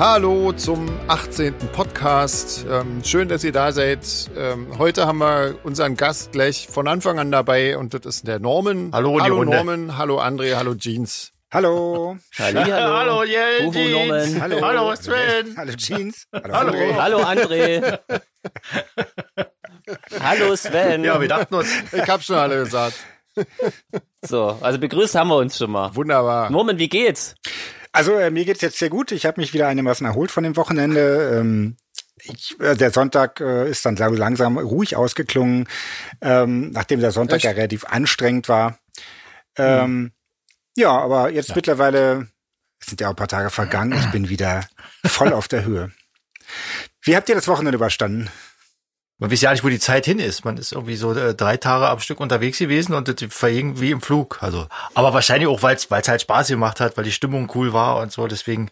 Hallo zum 18. Podcast. Ähm, schön, dass ihr da seid. Ähm, heute haben wir unseren Gast gleich von Anfang an dabei und das ist der Norman. Hallo, hallo. Norman, hallo André, hallo Jeans. Hallo. Hallo. Hallo, Jell, Uhu, Jeans. Norman. Hallo. Hallo, Sven. Hallo Jeans. Hallo. Hallo. André. Hallo André. Hallo Sven. Ja, wir dachten uns, Ich hab schon alle gesagt. So, also begrüßt haben wir uns schon mal. Wunderbar. Norman, wie geht's? Also äh, mir geht's jetzt sehr gut. Ich habe mich wieder einigermaßen erholt von dem Wochenende. Ähm, ich, äh, der Sonntag äh, ist dann langsam ruhig ausgeklungen, ähm, nachdem der Sonntag Echt? ja relativ anstrengend war. Ähm, Ja, aber jetzt mittlerweile es sind ja auch ein paar Tage vergangen. Ich bin wieder voll auf der Höhe. Wie habt ihr das Wochenende überstanden? Man weiß ja nicht, wo die Zeit hin ist. Man ist irgendwie so äh, drei Tage am Stück unterwegs gewesen und das verging wie im Flug. Also, aber wahrscheinlich auch, weil es halt Spaß gemacht hat, weil die Stimmung cool war und so. Deswegen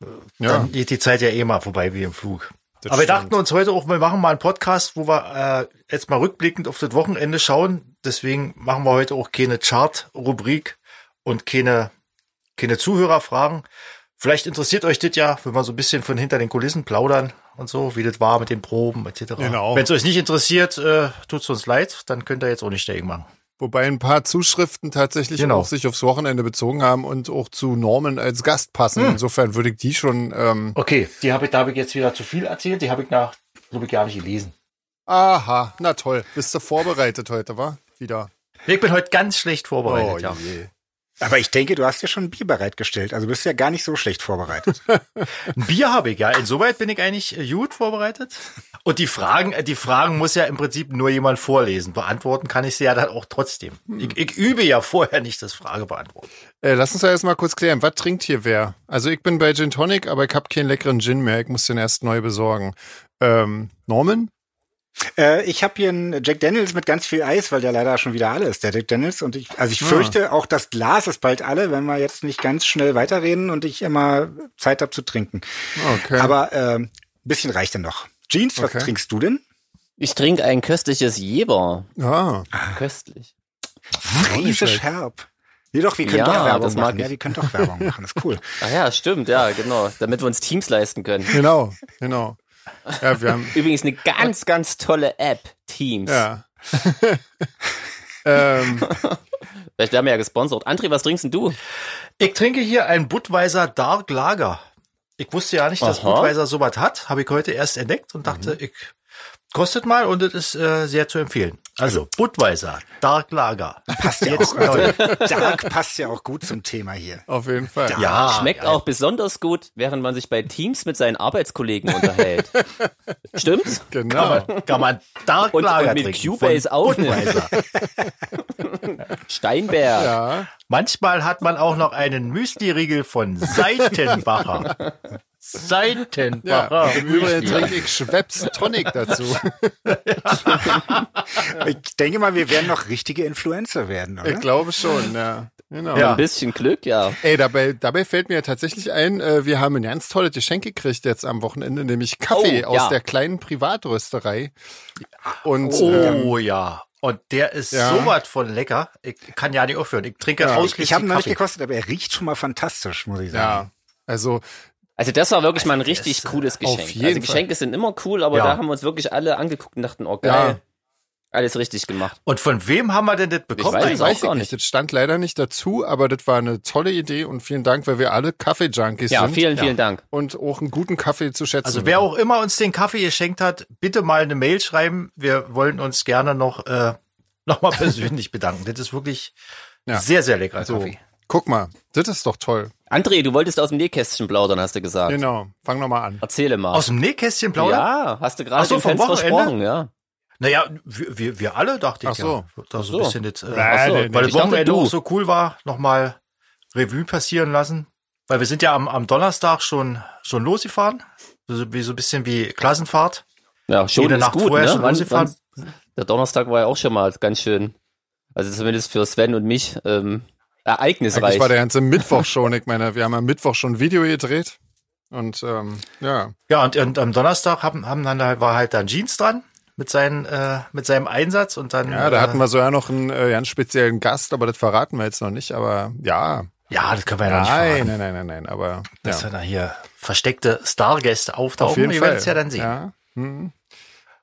äh, Ja, dann geht die Zeit ja eh mal vorbei wie im Flug. Das aber wir stimmt. dachten uns heute auch, wir machen mal einen Podcast, wo wir äh, jetzt mal rückblickend auf das Wochenende schauen. Deswegen machen wir heute auch keine Chart-Rubrik und keine, keine Zuhörerfragen. Vielleicht interessiert euch das ja, wenn wir so ein bisschen von hinter den Kulissen plaudern und so, wie das war mit den Proben etc. Genau. Wenn es euch nicht interessiert, äh, tut's uns leid, dann könnt ihr jetzt auch nicht dagegen machen. Wobei ein paar Zuschriften tatsächlich Genau. auch sich aufs Wochenende bezogen haben und auch zu Norman als Gast passen. Hm. Insofern würde ich die schon. Ähm, Okay, die habe ich, da habe ich jetzt wieder zu viel erzählt, die habe ich nach, glaube ich, gar nicht gelesen. aha, na toll. Bist du vorbereitet heute, wa? Wieder. Ich bin heute ganz schlecht vorbereitet, Oh ja. je. Aber ich denke, du hast ja schon ein Bier bereitgestellt. Also bist du ja gar nicht so schlecht vorbereitet. Ein Bier habe ich, ja. Insoweit bin ich eigentlich äh, gut vorbereitet. Und die Fragen, äh, die Fragen muss ja im Prinzip nur jemand vorlesen. Beantworten kann ich sie ja dann auch trotzdem. Ich, ich übe ja vorher nicht das Frage beantworten. Äh, lass uns ja erst mal kurz klären, was trinkt hier wer? Also ich bin bei Gin Tonic, aber ich habe keinen leckeren Gin mehr. Ich muss den erst neu besorgen. Ähm, Norman? Äh, ich habe hier einen Jack Daniels mit ganz viel Eis, weil der leider schon wieder alle ist, der Jack Daniels. Und ich, also ich fürchte, auch das Glas ist bald alle, wenn wir jetzt nicht ganz schnell weiterreden und ich immer Zeit habe zu trinken. Okay. Aber äh, ein bisschen reicht dann noch. Jeans, was Okay. trinkst du denn? Ich trinke ein köstliches Jeber. ah, Köstlich. Friesisch herb. Nee, doch, wir können Ja, doch Werbung das mag machen. Ja, ich. wir können doch Werbung machen. Das ist cool. Ah ja, stimmt, ja, genau. Damit wir uns Teams leisten können. genau, genau. Ja, wir haben, Übrigens eine ganz, ganz tolle App, Teams. ja. ähm, Vielleicht werden wir ja gesponsert. André, was trinkst denn du? Ich trinke hier ein Budweiser Dark Lager. Ich wusste ja nicht, dass Aha. Budweiser sowas hat. Habe ich heute erst entdeckt und dachte, ich kostet mal und es ist äh, sehr zu empfehlen. Also Budweiser Dark Lager. Passt ja auch. Also, Dark passt ja auch gut zum Thema hier. auf jeden Fall. Ja, Schmeckt auch besonders gut, während man sich bei Teams mit seinen Arbeitskollegen unterhält. Stimmt's? Genau. kann man Dark Und- Lager und mit trinken Cubase aufnehmen. Budweiser. Steinberg. Ja, Manchmal hat man auch noch einen Müsli-Riegel von Seitenbacher. ja. Seitenbacher. Im Übrigen trinke ich Schweppes Tonic dazu. Ich denke mal, wir werden noch richtige Influencer werden, oder? Ich glaube schon, ja. Genau. Ja. Ein bisschen Glück, ja. Ey, dabei, dabei fällt mir tatsächlich ein, äh, wir haben ein ganz tolles Geschenk gekriegt jetzt am Wochenende, nämlich Kaffee Oh, aus ja. der kleinen Privatrösterei. Und ähm, Oh ja. Und der ist Ja. sowas von lecker. Ich kann ja nicht aufhören. Ich trinke Ja. ausschließlich Ich habe ihn noch nicht gekostet, aber er riecht schon mal fantastisch, muss ich sagen. ja, also Also das war wirklich mal ein Also richtig äh, cooles Geschenk. jeden Also Geschenke sind immer cool, aber Ja. da haben wir uns wirklich alle angeguckt und dachten, oh geil, Ja. alles richtig gemacht. Und von wem haben wir denn das bekommen? weiß das es auch weiß gar ich nicht. nicht. Das stand leider nicht dazu, aber das war eine tolle Idee und vielen Dank, weil wir alle Kaffee-Junkies Ja, sind vielen, Ja. vielen Dank. und auch einen guten Kaffee zu schätzen. Also wer auch immer uns den Kaffee geschenkt hat, bitte mal eine Mail schreiben. Wir wollen uns gerne noch, äh, noch mal persönlich bedanken. Das ist wirklich Ja. sehr, sehr leckerer so, Kaffee. guck mal, das ist doch toll. André, du wolltest aus dem Nähkästchen plaudern, hast du gesagt. Genau, fang nochmal an. Erzähle mal. Aus dem Nähkästchen plaudern? ja, hast du gerade so, vom Fans Wochenende? versprochen, ja. Naja, wir, wir, wir alle, dachte ich Ach so. ja. Da so so. ein bisschen das, äh, Ach so, weil das Wochenende auch so cool war, nochmal Revue passieren lassen. Weil wir sind ja am, am Donnerstag schon, schon losgefahren. So, wie, so ein bisschen wie Klassenfahrt. Ja, schon Jede ist Nacht gut, vorher ne? schon Wann, losgefahren. wann, der Donnerstag war ja auch schon mal ganz schön, also zumindest für Sven und mich, ähm, ereignisreich. Eigentlich war der ganze Mittwoch schon. Ich meine, wir haben am Mittwoch schon ein Video gedreht. Und ähm, ja, Ja, und, und am Donnerstag haben, haben dann halt, war halt dann Jeans dran mit, seinen, äh, mit seinem Einsatz und dann. ja, da äh, hatten wir sogar noch einen äh, ganz speziellen Gast, aber das verraten wir jetzt noch nicht. Aber ja, Ja, das können wir ja noch nicht nein, verraten. nein, nein, nein, nein. Aber Das ja. ist ja hier versteckte Stargäste auftauchen. Auf jeden Ihr Fall. werdet es ja dann sehen. Ja. Mhm.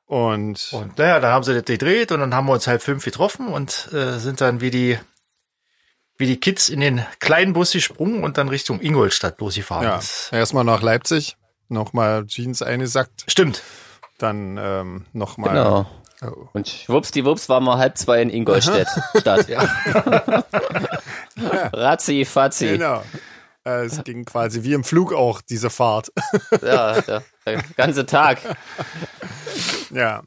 Und, Und naja, dann haben sie das gedreht und dann haben wir uns halb fünf getroffen und äh, sind dann wie die wie die Kids in den kleinen Bus gesprungen und dann Richtung Ingolstadt losgefahren. ja, erstmal nach Leipzig, nochmal Jeans eingesackt, Stimmt. dann ähm, nochmal. Genau. Oh. Und schwuppsdiwupps waren wir halb zwei in Ingolstadt. Stadt. Razzi, Fazzi. Genau. Äh, Es ging quasi wie im Flug auch, diese Fahrt. Ja, ja, der ganze Tag. ja.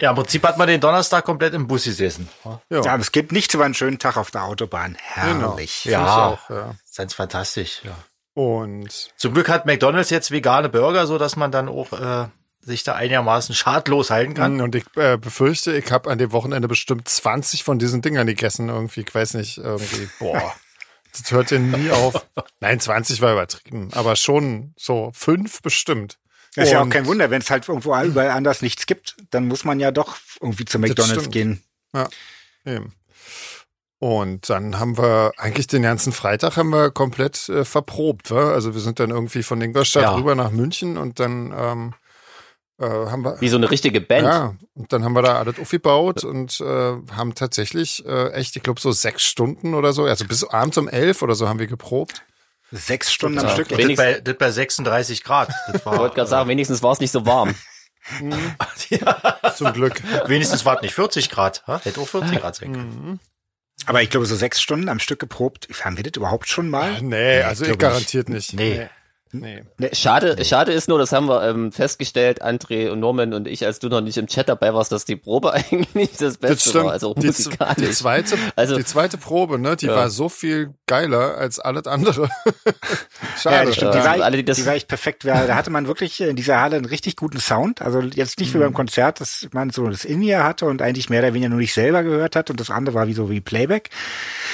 Ja, im Prinzip hat man den Donnerstag komplett im Bus gesessen. Ja, Ja, aber es gibt nichts über einen schönen Tag auf der Autobahn. genau. Herrlich. Find Ja. Auch, ja. Ganz fantastisch. Ja. Und Zum Glück hat McDonald's jetzt vegane Burger, so dass man dann auch äh, sich da einigermaßen schadlos halten kann. Und ich äh, befürchte, ich habe an dem Wochenende bestimmt 20 von diesen Dingern gegessen. Irgendwie, ich weiß nicht, irgendwie, boah, das hört ja nie auf. Nein, 20 war übertrieben, aber schon so fünf bestimmt. Das ist ja auch kein Wunder, wenn es halt irgendwo überall anders nichts gibt, dann muss man ja doch irgendwie zu McDonalds gehen. Eben. Und dann haben wir eigentlich den ganzen Freitag haben wir komplett äh, verprobt. Wa? Also wir sind dann irgendwie von Ingolstadt Ja. rüber nach München und dann ähm, äh, haben wir Wie so eine richtige Band. Ja, und dann haben wir da alles aufgebaut und äh, haben tatsächlich äh, echt, ich glaube, so sechs Stunden oder so, also bis abends um elf oder so haben wir geprobt. Sechs Stunden am. Stück. Das Wenigstens- bei, das bei 36 Grad. Das war, Ich wollte gerade sagen, wenigstens war es nicht so warm. Zum Glück. wenigstens war es nicht 40 Grad. ha? Hätte auch 40 Grad sein können. Mhm. Aber ich glaube, so sechs Stunden am Stück geprobt. Haben wir das überhaupt schon mal? Nee, also ich garantiert nicht. Nee. Nee. Schade, schade ist nur, das haben wir ähm, festgestellt, André und Norman und ich, als du noch nicht im Chat dabei warst, dass die Probe eigentlich das Beste Das stimmt. war, also die, musikalisch. die, zweite, Also- die zweite Probe, ne, die Ja. war so viel geiler als alles andere. Ja, Schade. das stimmt. Ja. Die, war, Alle, die das- die war echt perfekt. Da hatte man wirklich in dieser Halle einen richtig guten Sound. Also jetzt nicht wie Mhm. beim Konzert, dass man so das In-Ear hatte und eigentlich mehr oder weniger nur nicht selber gehört hat und das andere war wie so wie Playback.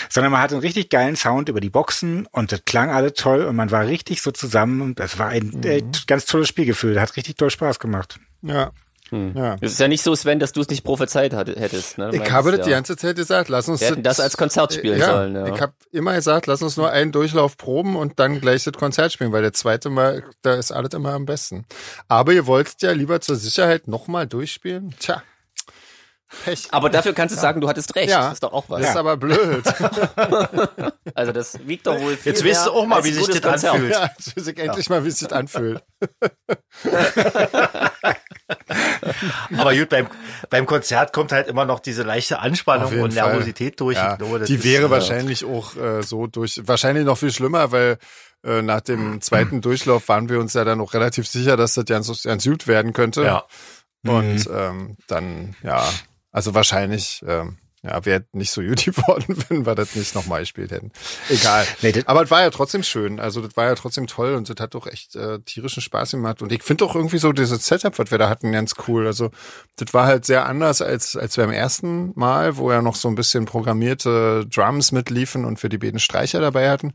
Sondern man hatte einen richtig geilen Sound über die Boxen und das klang alle toll und man war richtig so zusammen und das war ein äh, Mhm. ganz tolles Spielgefühl. Hat richtig toll Spaß gemacht. Ja. Hm. Ja. Es ist ja nicht so, Sven, dass du es nicht prophezeit hat- hättest. Ne? Ich habe das die ja. ganze Zeit gesagt, lass uns Wir hätten das als Konzert spielen ja, sollen, ja. Ich habe immer gesagt, lass uns nur einen Durchlauf proben und dann gleich das Konzert spielen, weil der zweite Mal, da ist alles immer am besten. Aber ihr wolltet ja lieber zur Sicherheit nochmal durchspielen. Tja, Pech. Aber dafür kannst du sagen, du hattest recht. Ja. Das ist doch auch was. Das ist aber blöd. Also das wiegt doch wohl viel Jetzt weißt du auch mal, wie sich das Konzert. anfühlt. ja, jetzt weiß ich endlich mal, wie es sich anfühlt. Aber gut, beim, beim Konzert kommt halt immer noch diese leichte Anspannung und Fall. Nervosität durch. Ja, Ich glaube, das die ist, wäre äh, wahrscheinlich auch äh, so durch, wahrscheinlich noch viel schlimmer, weil äh, nach dem zweiten Durchlauf waren wir uns ja dann auch relativ sicher, dass das ganz, ganz gut werden könnte. Ja. Und ähm, dann, ja, also wahrscheinlich, ähm, ja, wäre nicht so gut geworden, wenn wir das nicht nochmal gespielt hätten. Egal. Nee, Aber es war ja trotzdem schön. Also das war ja trotzdem toll und das hat doch echt äh, tierischen Spaß gemacht. Und ich finde doch irgendwie so dieses Setup, was wir da hatten, ganz cool. Also das war halt sehr anders als, als beim ersten Mal, wo ja noch so ein bisschen programmierte Drums mitliefen und wir die beiden Streicher dabei hatten.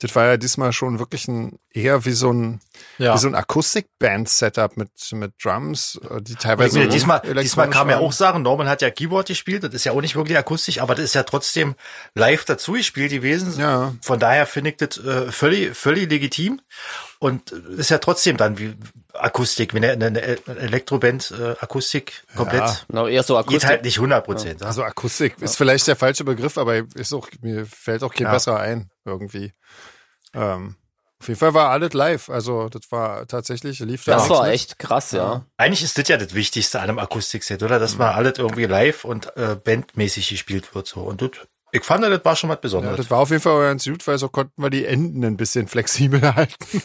Das war ja diesmal schon wirklich ein eher wie so ein, Ja. wie so ein Akustikband-Setup mit, mit Drums, äh, die teilweise Also diesmal, diesmal kam ja auch Sachen, Norman hat ja Keyboard gespielt, das ist ja auch nicht wirklich akustisch, aber das ist ja trotzdem live dazu gespielt gewesen. Ja. Von daher finde ich das äh, völlig, völlig legitim und ist ja trotzdem dann wie Akustik, wenn eine, eine Elektroband äh, Akustik komplett Ja. Eher so geht akustisch. halt nicht 100 Prozent. Also Akustik ist vielleicht der falsche Begriff, aber ist auch, mir fällt auch kein Ja. besserer ein, irgendwie. Ähm, auf jeden Fall war alles live. Also das war tatsächlich, lief da Das war mit. echt krass, ja. Eigentlich ist das ja das Wichtigste an einem Akustikset, oder? Dass man alles irgendwie live und äh, bandmäßig gespielt wird so. Und das, ich fand, das war schon was Ja, Besonderes. das war auf jeden Fall ganz gut, weil so konnten wir die Enden ein bisschen flexibel halten.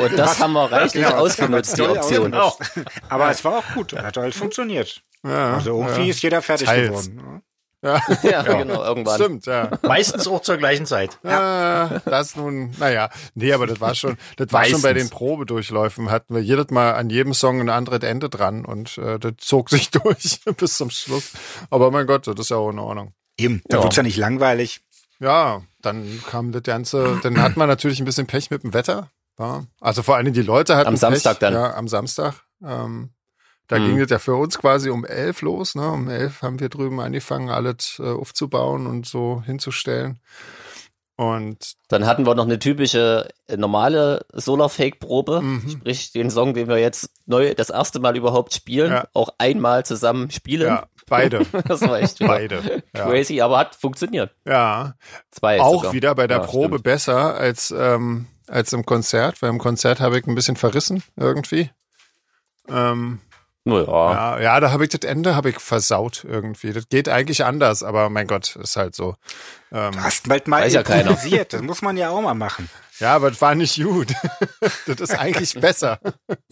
Und das haben wir reichlich Genau, haben wir ausgenutzt, die Option. ausgenutzt. Aber es war auch gut. Hat halt funktioniert. Ja, Also irgendwie ja. ist jeder fertig Teils. geworden. Ja, Ja, genau, irgendwann. stimmt, ja. Meistens auch zur gleichen Zeit. Ja. das nun, naja, nee, aber das war schon, das war schon bei den. Probedurchläufen, hatten wir jedes Mal an jedem Song ein anderes Ende dran und äh, das zog sich durch bis zum Schluss. Aber mein Gott, das ist ja auch in Ordnung. Eben, da Ja. wird's ja nicht langweilig. Ja, dann kam das Ganze, dann hatten wir natürlich ein bisschen Pech mit dem Wetter. Ja. Also vor allem die Leute hatten Am Samstag Pech, dann. Ja, am Samstag. Ähm, da Mhm. ging es ja für uns quasi um elf los. Ne? Um elf haben wir drüben angefangen, alles äh, aufzubauen und so hinzustellen. Und dann hatten wir noch eine typische äh, normale Solar-Fake-Probe, mhm. sprich den Song, den wir jetzt neu das erste Mal überhaupt spielen, ja. auch einmal zusammen spielen. Ja, beide. das war echt beide. crazy, ja. aber hat funktioniert. Ja. Zwei. Auch sogar. wieder bei der ja, Probe stimmt. besser als ähm, als im Konzert, weil im Konzert habe ich ein bisschen verrissen irgendwie. Ähm, naja. Ja, ja, da habe ich das Ende habe ich versaut irgendwie. Das geht eigentlich anders, aber mein Gott, ist halt so. Ähm, du hast bald mal ja. Das muss man ja auch mal machen. Ja, aber das war nicht gut. das ist eigentlich besser.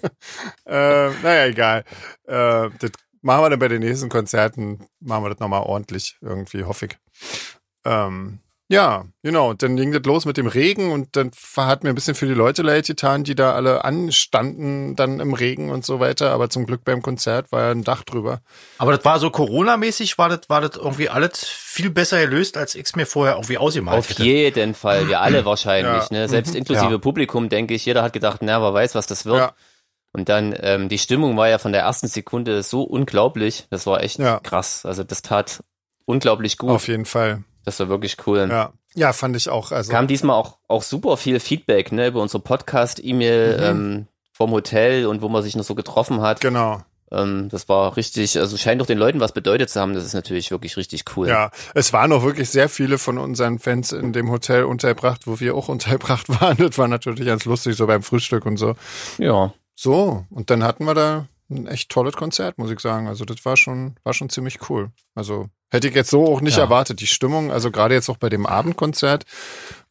äh, naja, egal. Äh, das machen wir dann bei den nächsten Konzerten, machen wir das nochmal ordentlich irgendwie, hoffe ich. Ähm, ja, genau. Dann ging das los mit dem Regen und dann hat mir ein bisschen für die Leute leid getan, die da alle anstanden dann im Regen und so weiter. Aber zum Glück beim Konzert war ja ein Dach drüber. Aber das war so Corona-mäßig, war das, war das irgendwie alles viel besser gelöst, als ich es mir vorher irgendwie ausgemalt Auf hätte. jeden Fall, wir alle wahrscheinlich. Ja. Ne? Selbst mhm. inklusive ja. Publikum, denke ich. Jeder hat gedacht, na, wer weiß, was das wird. Ja. Und dann, ähm, die Stimmung war ja von der ersten Sekunde so unglaublich. Das war echt krass. Also das tat unglaublich gut. Auf jeden Fall. Das war wirklich cool. Ja. Ja, fand ich auch. Also kam diesmal auch auch super viel Feedback ne über unsere Podcast-E-Mail mhm. ähm, vom Hotel und wo man sich noch so getroffen hat. Genau. Ähm, das war richtig, also scheint doch den Leuten was bedeutet zu haben. Das ist natürlich wirklich richtig cool. Ja, es waren auch wirklich sehr viele von unseren Fans in dem Hotel untergebracht, wo wir auch untergebracht waren. Das war natürlich ganz lustig, so beim Frühstück und so. Ja. So, und dann hatten wir da ein echt tolles Konzert, muss ich sagen. Also das war schon, war schon ziemlich cool. Also hätte ich jetzt so auch nicht ja. erwartet. Die Stimmung, also gerade jetzt auch bei dem Abendkonzert,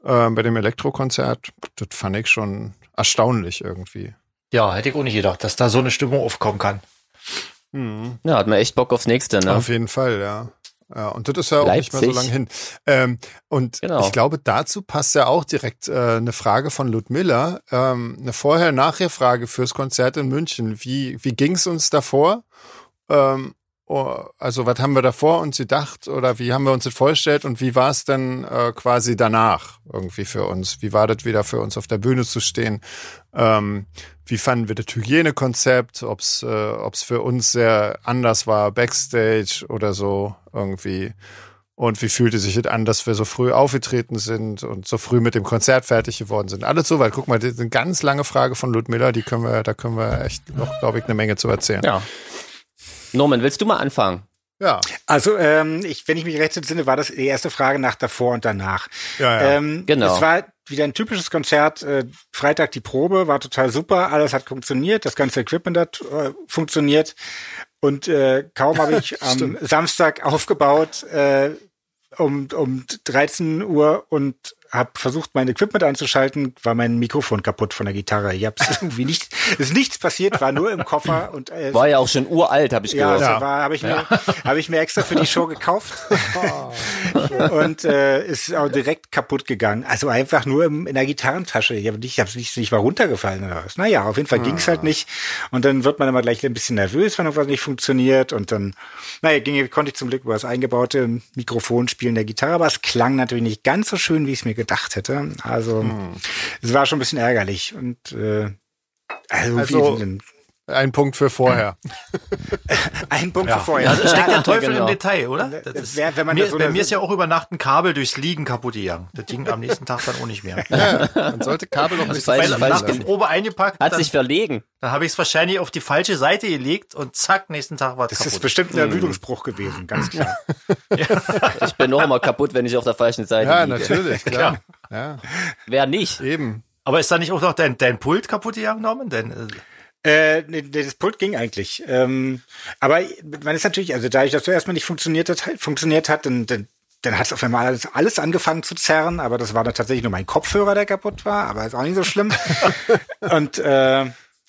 äh, bei dem Elektrokonzert, das fand ich schon erstaunlich irgendwie. Ja, hätte ich auch nicht gedacht, dass da so eine Stimmung aufkommen kann. Mhm. Ja, hat man echt Bock aufs nächste, ne? Auf jeden Fall, ja. Ja, und das ist ja auch Leipzig. nicht mehr so lange hin. Ähm, und genau. ich glaube, dazu passt ja auch direkt äh, eine Frage von Ludmilla, ähm, eine Vorher-Nachher-Frage fürs Konzert in München. Wie, wie ging es uns davor? Ähm, also was haben wir davor uns gedacht oder wie haben wir uns das vorgestellt und wie war es dann äh, quasi danach irgendwie für uns? Wie war das wieder für uns auf der Bühne zu stehen? Ähm, wie fanden wir das Hygienekonzept, ob es äh, ob's für uns sehr anders war, Backstage oder so irgendwie. Und wie fühlte sich das an, dass wir so früh aufgetreten sind und so früh mit dem Konzert fertig geworden sind? Alles soweit. Guck mal, das ist eine ganz lange Frage von Ludmilla, die können wir, da können wir echt noch, glaube ich, eine Menge zu erzählen. Ja. Norman, willst du mal anfangen? Ja. Also, ähm, ich, wenn ich mich recht entsinne, war das die erste Frage nach davor und danach. Ja, ja. Ähm, genau. Es war wieder ein typisches Konzert. Äh, Freitag die Probe war total super, alles hat funktioniert, das ganze Equipment hat äh, funktioniert. Und äh, kaum habe ich am Samstag aufgebaut, äh, um, um 13 Uhr und habe versucht, mein Equipment anzuschalten, war mein Mikrofon kaputt von der Gitarre. Ich hab's irgendwie nicht, ist nichts passiert, war nur im Koffer und äh, war ja auch schon uralt, habe ich ja, gehört. Ja, war habe ich mir habe ich mir extra für die Show gekauft und äh, ist auch direkt kaputt gegangen. Also einfach nur im, in der Gitarrentasche. Ich habe nicht, ich habe nicht, nicht war runtergefallen oder was. Naja, auf jeden Fall ah. ging's halt nicht. Und dann wird man immer gleich ein bisschen nervös, wenn irgendwas nicht funktioniert. Und dann, naja, ging, konnte ich zum Glück über das eingebaute Mikrofon spielen der Gitarre, aber es klang natürlich nicht ganz so schön, wie ich es mir gedacht hätte. Also hm. es war schon ein bisschen ärgerlich. Und äh, also, also ein Punkt für vorher. ein Punkt ja. für vorher. Ja, steckt der Teufel genau. im Detail, oder? Das ist, Wer, wenn man mir, so bei mir ist ja auch über Nacht ein Kabel durchs Liegen kaputt gegangen. Das ging am nächsten Tag dann auch nicht mehr. Ja, man sollte Kabel noch nicht so falsch, falsch die Probe eingepackt. Hat dann, sich verlegen. Dann habe ich es wahrscheinlich auf die falsche Seite gelegt und zack, nächsten Tag war es kaputt. Das ist bestimmt ein Ermüdungsbruch gewesen, ganz klar. ja. Ich bin noch immer kaputt, wenn ich auf der falschen Seite ja, liege. Ja, natürlich, klar. Ja. Wer nicht? Eben. Aber ist da nicht auch noch dein, dein Pult kaputt gegangen, Norman? Denn, äh äh, nee, das Pult ging eigentlich. Ähm, aber man ist natürlich, also da ich das zuerst mal nicht funktioniert hat, funktioniert hat, dann, dann, dann hat es auf einmal alles, alles angefangen zu zerren, aber das war dann tatsächlich nur mein Kopfhörer, der kaputt war, aber ist auch nicht so schlimm. und äh,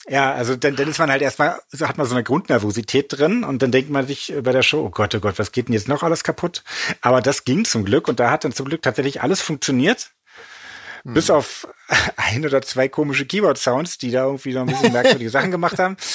ja, also dann, dann ist man halt erstmal, so hat man so eine Grundnervosität drin und dann denkt man sich bei der Show, oh Gott, oh Gott, was geht denn jetzt noch alles kaputt? Aber das ging zum Glück und da hat dann zum Glück tatsächlich alles funktioniert. Hm. Bis auf ein oder zwei komische Keyboard-Sounds, die da irgendwie noch ein bisschen merkwürdige Sachen gemacht haben.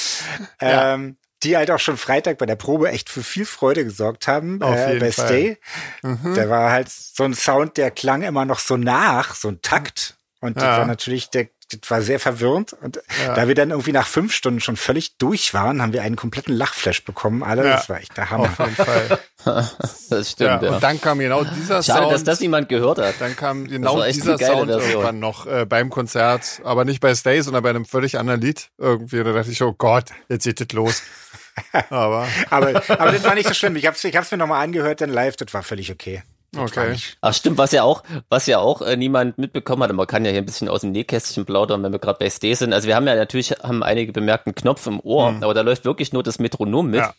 Ja. Ähm, die halt auch schon Freitag bei der Probe echt für viel Freude gesorgt haben Auf äh, bei Fall. Stay. Mhm. Der war halt so ein Sound, der klang immer noch so nach, so ein Takt. Und ja. das war natürlich, der, das war sehr verwirrend. Und ja. da wir dann irgendwie nach fünf Stunden schon völlig durch waren, haben wir einen kompletten Lachflash bekommen. Alle, ja. das war echt der Hammer. Auf jeden Fall. das stimmt. Ja. Und dann kam genau dieser Schade, Sound. dass das niemand gehört hat. Dann kam genau dieser Sound Version. irgendwann noch äh, beim Konzert, aber nicht bei Stay, sondern bei einem völlig anderen Lied irgendwie. Da dachte ich, oh Gott, jetzt geht das los. aber. aber, aber das war nicht so schlimm. Ich habe es ich hab's mir nochmal angehört, dann live, das war völlig okay. Okay. Ach stimmt, was ja auch, was ja auch äh, niemand mitbekommen hat, man kann ja hier ein bisschen aus dem Nähkästchen plaudern, wenn wir gerade bei Stay sind. Also wir haben ja natürlich, haben einige bemerkt einen Knopf im Ohr, mhm. aber da läuft wirklich nur das Metronom mit. Ja.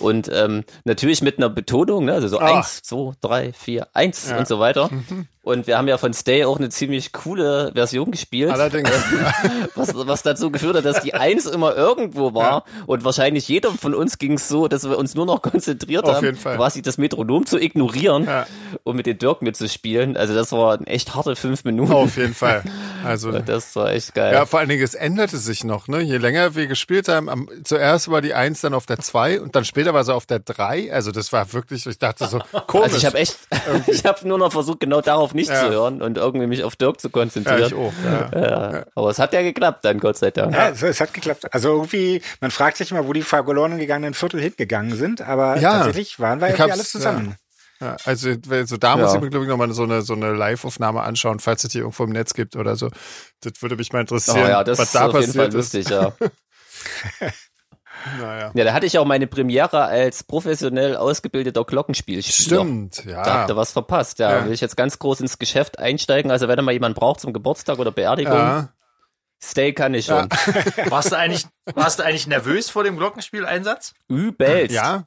Und ähm, natürlich mit einer Betonung, ne? also so ah. eins, zwei, drei, vier, eins ja. und so weiter. Mhm. Und wir haben ja von Stay auch eine ziemlich coole Version gespielt. Allerdings. was, was dazu geführt hat, dass die Eins immer irgendwo war. Ja. Und wahrscheinlich jedem von uns ging es so, dass wir uns nur noch konzentriert Auf haben, quasi das Metronom zu ignorieren ja. und mit den Dirk mitzuspielen. Also das war echt harte fünf Minuten. Auf jeden Fall. Also das war echt geil. Ja, vor allen Dingen, es änderte sich noch. Ne? Je länger wir gespielt haben, am, zuerst war die Eins dann auf der Zwei und dann später war sie auf der Drei. Also das war wirklich, ich dachte so, komisch. Also ich habe echt, ich habe nur noch versucht, genau darauf nicht ja. zu hören und irgendwie mich auf Dirk zu konzentrieren. Ja, ich auch, ja. ja. Aber es hat ja geklappt dann, Gott sei Dank. Ja, es hat geklappt. Also irgendwie, man fragt sich immer, wo die verloren gegangenen Viertel hingegangen sind, aber ja. tatsächlich waren wir irgendwie alle zusammen. Ja, also, also da muss ich mir, glaube ich, nochmal so eine, so eine Live-Aufnahme anschauen, falls es die irgendwo im Netz gibt oder so. Das würde mich mal interessieren, oh ja, das was ist da auf jeden Fall lustig, ja. Naja. Ja, da hatte ich auch meine Premiere als professionell ausgebildeter Glockenspielspieler. Stimmt, ja. Da habt ihr was verpasst. Ja, ja. will ich jetzt ganz groß ins Geschäft einsteigen. Also wenn ihr mal jemand braucht zum Geburtstag oder Beerdigung, ja. Stay kann ich schon. Ja. warst du eigentlich, warst du eigentlich nervös vor dem Glockenspieleinsatz? Übelst. Ja.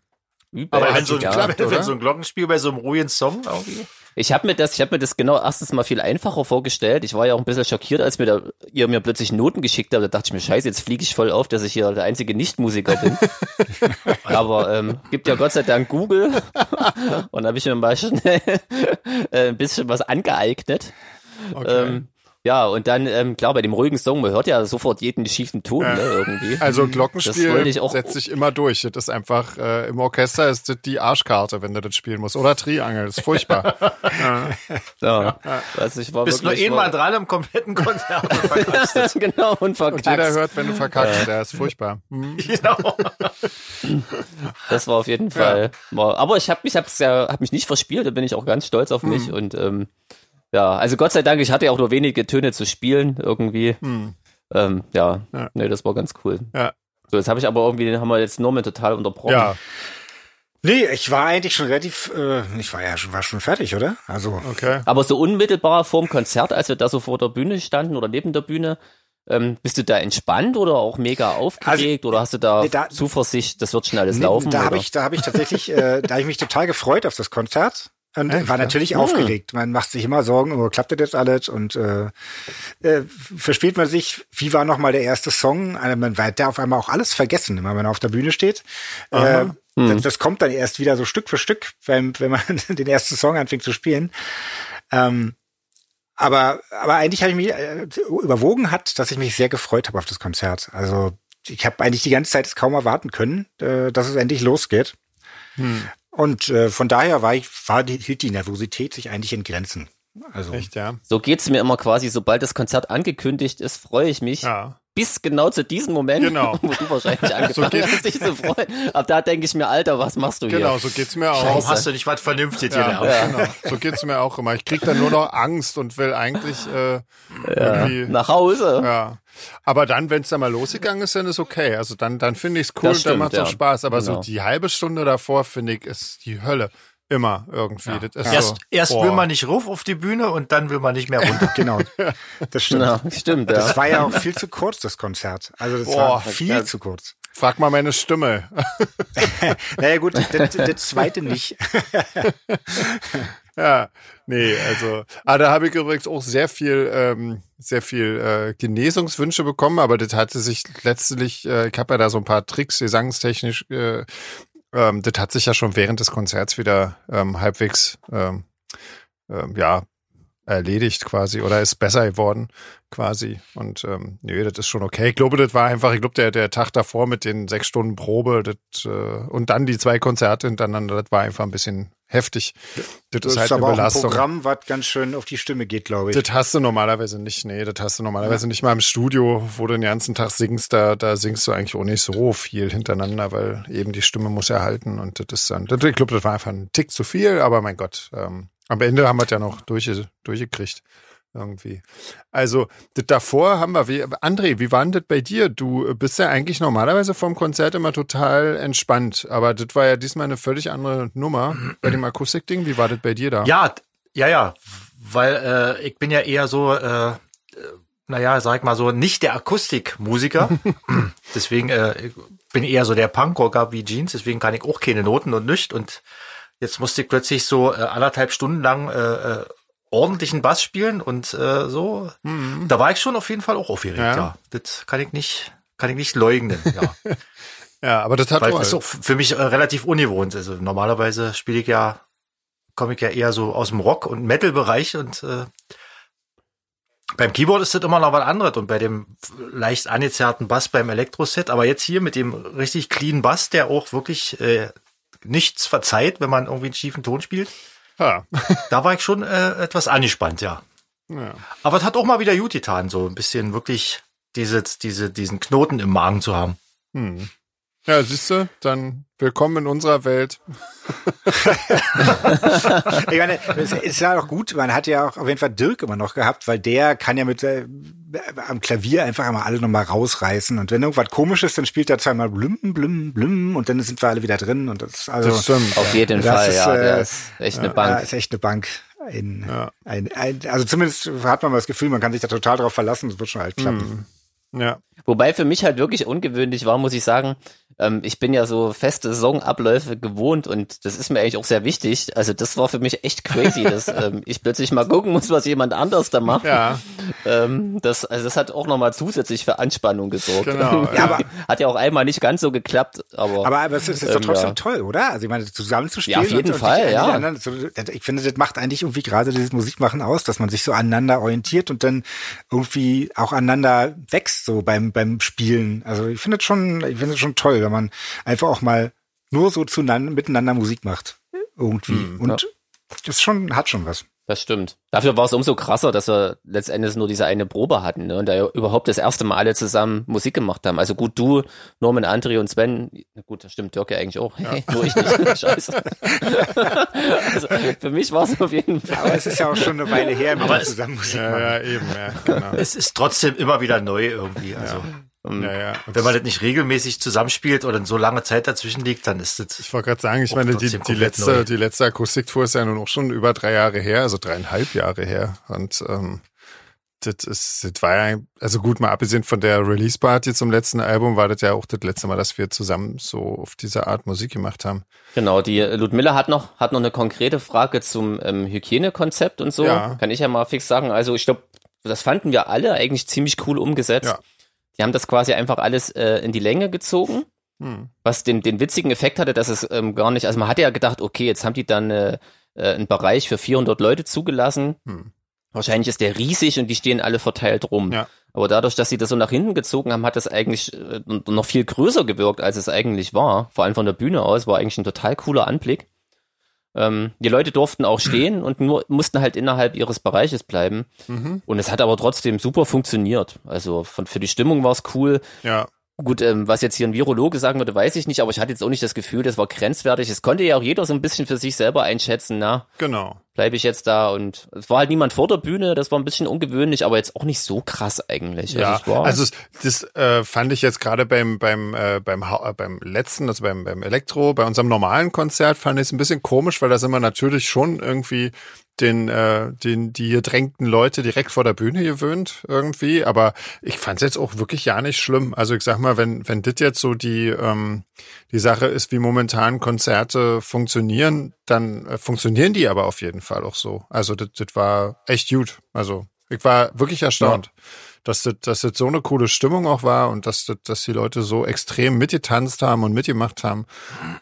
Übelst. Aber wenn so, ein, ja. wenn so ein Glockenspiel bei so einem ruhigen Song irgendwie. Ich habe mir das, ich habe mir das genau erstens mal viel einfacher vorgestellt. Ich war ja auch ein bisschen schockiert, als mir da, ihr mir plötzlich Noten geschickt habt. Da dachte ich mir, scheiße, jetzt fliege ich voll auf, dass ich hier der einzige Nichtmusiker bin. Aber ähm, gibt ja Gott sei Dank Google. Und da habe ich mir mal schnell äh, ein bisschen was angeeignet. Okay. Ähm, ja, und dann, ähm, klar, bei dem ruhigen Song, man hört ja sofort jeden schiefen Ton, ja. ne, irgendwie. Also Glockenspiel setzt sich immer durch. Das ist einfach, äh, im Orchester ist das die Arschkarte, wenn du das spielen musst. Oder Triangel, das ist furchtbar. ja. ja. ja. Weiß ich, war Bist nur einmal dran im kompletten Konzert und verkackst genau, und verkackst. Und jeder hört, wenn du verkackst, der ist furchtbar. Mhm. Genau. Das war auf jeden Fall. Aber ich habe mich, hab's ja, hab mich nicht verspielt, da bin ich auch ganz stolz auf mich mhm. und ähm, ja, also Gott sei Dank, ich hatte ja auch nur wenige Töne zu spielen irgendwie. Hm. Ähm, ja, ja, nee, das war ganz cool. Ja. So, jetzt habe ich aber irgendwie, den haben wir jetzt Norman total unterbrochen. Ja. Nee, ich war eigentlich schon relativ, äh, ich war ja schon, war schon fertig, oder? Also. Okay. Aber so unmittelbar vorm Konzert, als wir da so vor der Bühne standen oder neben der Bühne, ähm, bist du da entspannt oder auch mega aufgeregt also, oder hast du da, nee, da, Zuversicht, das wird schon alles nee, laufen? Da habe ich, da habe ich tatsächlich, äh, da habe ich mich total gefreut auf das Konzert. Und Echt? war natürlich ja. aufgeregt. Man macht sich immer Sorgen, oh, klappt das jetzt alles? Und äh, äh, verspielt man sich, wie war nochmal der erste Song? Also man wird da auf einmal auch alles vergessen, wenn man auf der Bühne steht. Äh, hm. das, das, kommt dann erst wieder so Stück für Stück, wenn, wenn man den ersten Song anfängt zu spielen. Ähm, aber, aber eigentlich habe ich mich äh, überwogen hat, dass ich mich sehr gefreut habe auf das Konzert. Also ich habe eigentlich die ganze Zeit es kaum erwarten können, äh, dass es endlich losgeht. Hm. Und äh, von daher war ich, war die, hielt die Nervosität sich eigentlich in Grenzen. Also. Echt, ja. So geht's mir immer quasi, sobald das Konzert angekündigt ist, freue ich mich. Ja. Bis genau zu diesem Moment, genau. wo du wahrscheinlich angefangen so hast, dich zu freuen. Ab da denke ich mir, Alter, was machst du genau, hier? Genau, so geht's mir auch. Warum hast du nicht was Vernünftiges ja, hier? Ja. Genau. So geht's mir auch immer. Ich krieg dann nur noch Angst und will eigentlich äh, irgendwie nach Hause. Ja. Aber dann, wenn es dann mal losgegangen ist, dann ist okay. Also dann, dann finde ich es cool, stimmt, dann macht es ja. auch Spaß. Aber genau. so die halbe Stunde davor, finde ich, ist die Hölle. Immer irgendwie. Ja. Das ist erst so, erst will man nicht ruf auf die Bühne und dann will man nicht mehr runter. genau. Das stimmt. Ja, stimmt ja. Das war ja auch viel zu kurz, das Konzert. Also das boah, war viel zu kurz. Frag mal meine Stimme. naja gut, das, das zweite nicht. ja, nee, also, ah, da habe ich übrigens auch sehr viel, ähm, sehr viel äh, Genesungswünsche bekommen, aber das hatte sich letztlich, äh, ich habe ja da so ein paar Tricks gesangstechnisch äh, ähm, das hat sich ja schon während des Konzerts wieder ähm, halbwegs ähm, ähm, ja erledigt quasi oder ist besser geworden quasi. Und ähm, nee, das ist schon okay. Ich glaube, das war einfach, ich glaube, der, der Tag davor mit den sechs Stunden Probe das, äh, und dann die zwei Konzerte hintereinander, das war einfach ein bisschen heftig. Das, das ist halt ist aber eine Belastung. Auch ein Programm, was ganz schön auf die Stimme geht, glaube ich. Das hast du normalerweise nicht. Nee, das hast du normalerweise ja. nicht mal im Studio, wo du den ganzen Tag singst. Da, da singst du eigentlich auch nicht so viel hintereinander, weil eben die Stimme muss erhalten und das ist dann, das, ich glaube, das war einfach ein Tick zu viel, aber mein Gott, ähm, am Ende haben wir es ja noch durch, durchgekriegt. Irgendwie. Also, davor haben wir, wie, André, wie war denn das bei dir? Du bist ja eigentlich normalerweise vom Konzert immer total entspannt, aber das war ja diesmal eine völlig andere Nummer bei dem Akustikding. Wie war das bei dir da? Ja, ja, ja, weil äh, ich bin ja eher so, äh, naja, sag ich mal so, nicht der Akustikmusiker. deswegen äh, bin eher so der Punkrocker wie Jeans, deswegen kann ich auch keine Noten und nichts und Jetzt musste ich plötzlich so äh, anderthalb Stunden lang äh, äh, ordentlichen Bass spielen und äh, so. Mhm. Da war ich schon auf jeden Fall auch aufgeregt, ja. ja. Das kann ich nicht, kann ich nicht leugnen, ja. ja, aber das hat Weil das auch für mich äh, relativ ungewohnt. Also normalerweise spiele ich ja, komme ich ja eher so aus dem Rock- und Metal-Bereich und äh, beim Keyboard ist das immer noch was anderes und bei dem leicht angezerrten Bass beim Elektroset, aber jetzt hier mit dem richtig clean Bass, der auch wirklich äh, nichts verzeiht, wenn man irgendwie einen schiefen Ton spielt. Ja. da war ich schon äh, etwas angespannt, ja. ja. Aber es hat auch mal wieder gut getan, so ein bisschen wirklich diese, diese, diesen Knoten im Magen zu haben. Hm. Ja, siehst du, dann willkommen in unserer Welt. ich meine, es ist ja auch gut, man hat ja auch auf jeden Fall Dirk immer noch gehabt, weil der kann ja mit äh, am Klavier einfach immer alle nochmal rausreißen und wenn irgendwas komisch ist, dann spielt er zweimal blüm, blüm, blüm und dann sind wir alle wieder drin und das also das stimmt. auf jeden Fall, ist, ja, der äh, ist echt eine Bank. Ja, ist echt eine Bank. Ein, ja. ein, ein, also zumindest hat man mal das Gefühl, man kann sich da total drauf verlassen, es wird schon halt klappen. Hm. Ja. Wobei für mich halt wirklich ungewöhnlich war, muss ich sagen, ähm, ich bin ja so feste Saisonabläufe gewohnt und das ist mir eigentlich auch sehr wichtig. Also das war für mich echt crazy, dass ähm, ich plötzlich mal gucken muss, was jemand anders da macht. Ja. Ähm, das, also das hat auch nochmal zusätzlich für Anspannung gesorgt. Genau. Ja, aber, hat ja auch einmal nicht ganz so geklappt, aber. Aber, aber es ist, ist doch ähm, trotzdem ja. toll, oder? Also ich meine, zusammenzuspielen. Ja, auf jeden Fall, ja. Anderen, so, ich finde, das macht eigentlich irgendwie gerade dieses Musikmachen aus, dass man sich so aneinander orientiert und dann irgendwie auch aneinander wächst, so beim, beim Spielen. Also ich finde es schon, ich finde es schon toll, wenn man einfach auch mal nur so zueinander, miteinander Musik macht. Irgendwie. Mhm, und ja. das schon, hat schon was. Das stimmt. Dafür war es umso krasser, dass wir letztendlich nur diese eine Probe hatten ne? und da überhaupt das erste Mal alle zusammen Musik gemacht haben. Also gut, du, Norman, André und Sven, na gut, das stimmt Dirk ja eigentlich auch. Ja. Hey, nur ich nicht. Scheiße. also für mich war es auf jeden Fall. Aber es ist ja auch schon eine Weile her, wenn wir zusammen Musik machen. Ja, ja, eben, ja, genau. Es ist trotzdem immer wieder neu irgendwie. Also. Ja. Und ja, ja. wenn man das nicht regelmäßig zusammenspielt oder so lange Zeit dazwischen liegt, dann ist das. Ich wollte gerade sagen, ich meine, die, die letzte, neu. die letzte Akustiktour ist ja nun auch schon über drei Jahre her, also dreieinhalb Jahre her. Und ähm, das ist, das war ja, also gut, mal abgesehen von der Release-Party zum letzten Album, war das ja auch das letzte Mal, dass wir zusammen so auf diese Art Musik gemacht haben. Genau, die Ludmilla hat noch, hat noch eine konkrete Frage zum ähm, Hygienekonzept und so. Ja. Kann ich ja mal fix sagen. Also ich glaube, das fanden wir alle eigentlich ziemlich cool umgesetzt. Ja. Die haben das quasi einfach alles äh, in die Länge gezogen, hm. was den, den witzigen Effekt hatte, dass es ähm, gar nicht, also man hatte ja gedacht, okay, jetzt haben die dann äh, äh, einen Bereich für 400 Leute zugelassen. Hm. Wahrscheinlich ist der riesig und die stehen alle verteilt rum. Ja. Aber dadurch, dass sie das so nach hinten gezogen haben, hat das eigentlich äh, noch viel größer gewirkt, als es eigentlich war. Vor allem von der Bühne aus war eigentlich ein total cooler Anblick. Ähm, die Leute durften auch stehen und nur mussten halt innerhalb ihres Bereiches bleiben. Mhm. Und es hat aber trotzdem super funktioniert. Also von, für die Stimmung war es cool. Ja. Gut, ähm, was jetzt hier ein Virologe sagen würde, weiß ich nicht, aber ich hatte jetzt auch nicht das Gefühl, das war grenzwertig. Es konnte ja auch jeder so ein bisschen für sich selber einschätzen, na. Genau. Bleibe ich jetzt da und es war halt niemand vor der Bühne, das war ein bisschen ungewöhnlich, aber jetzt auch nicht so krass eigentlich. Ja, also, also das äh, fand ich jetzt gerade beim beim äh, beim äh, beim letzten, also beim beim Elektro, bei unserem normalen Konzert fand ich es ein bisschen komisch, weil da sind wir natürlich schon irgendwie den, äh, den, die gedrängten Leute direkt vor der Bühne gewöhnt irgendwie. Aber ich fand es jetzt auch wirklich ja nicht schlimm. Also ich sag mal, wenn, wenn das jetzt so die, ähm, die Sache ist, wie momentan Konzerte funktionieren, dann äh, funktionieren die aber auf jeden Fall auch so. Also das, das war echt gut. Also ich war wirklich erstaunt. Ja. Dass das, dass das so eine coole Stimmung auch war und dass, das, dass die Leute so extrem mitgetanzt haben und mitgemacht haben,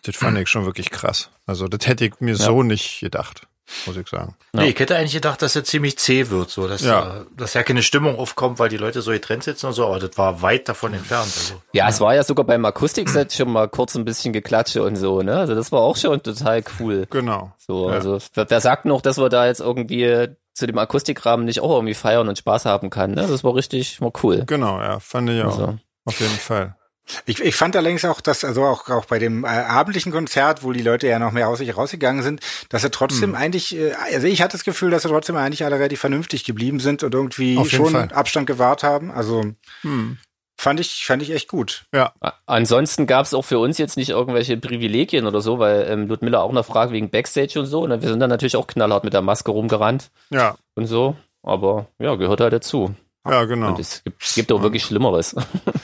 das fand ich schon wirklich krass. Also das hätte ich mir ja. so nicht gedacht. Muss ich sagen. Ja. Nee, ich hätte eigentlich gedacht, dass er ziemlich zäh wird, so, dass, ja. Äh, dass ja keine Stimmung aufkommt, weil die Leute so getrennt sitzen und so, aber das war weit davon entfernt. Also. Ja, ja. es war ja sogar beim Akustikset schon mal kurz ein bisschen geklatsche und so, ne? Also das war auch schon total cool. Genau. So, also wer sagt noch, dass wir da jetzt irgendwie zu dem Akustikrahmen nicht auch irgendwie feiern und Spaß haben kann, ne? Das war richtig, war cool. Genau, ja, fand ich auch. Also. Auf jeden Fall. Ich, ich fand allerdings auch, dass, also auch, auch bei dem äh, abendlichen Konzert, wo die Leute ja noch mehr aus sich rausgegangen sind, dass sie trotzdem hm. eigentlich, äh, also ich hatte das Gefühl, dass sie trotzdem eigentlich alle relativ vernünftig geblieben sind und irgendwie schon Fall. Abstand gewahrt haben. Also hm. fand ich, fand ich echt gut. Ja. Ansonsten gab es auch für uns jetzt nicht irgendwelche Privilegien oder so, weil ähm, Ludmilla auch noch fragt wegen Backstage und so. Und ne? wir sind dann natürlich auch knallhart mit der Maske rumgerannt. Ja. Und so. Aber ja, gehört halt dazu. Ja, genau. Und es gibt, es gibt auch wirklich Schlimmeres.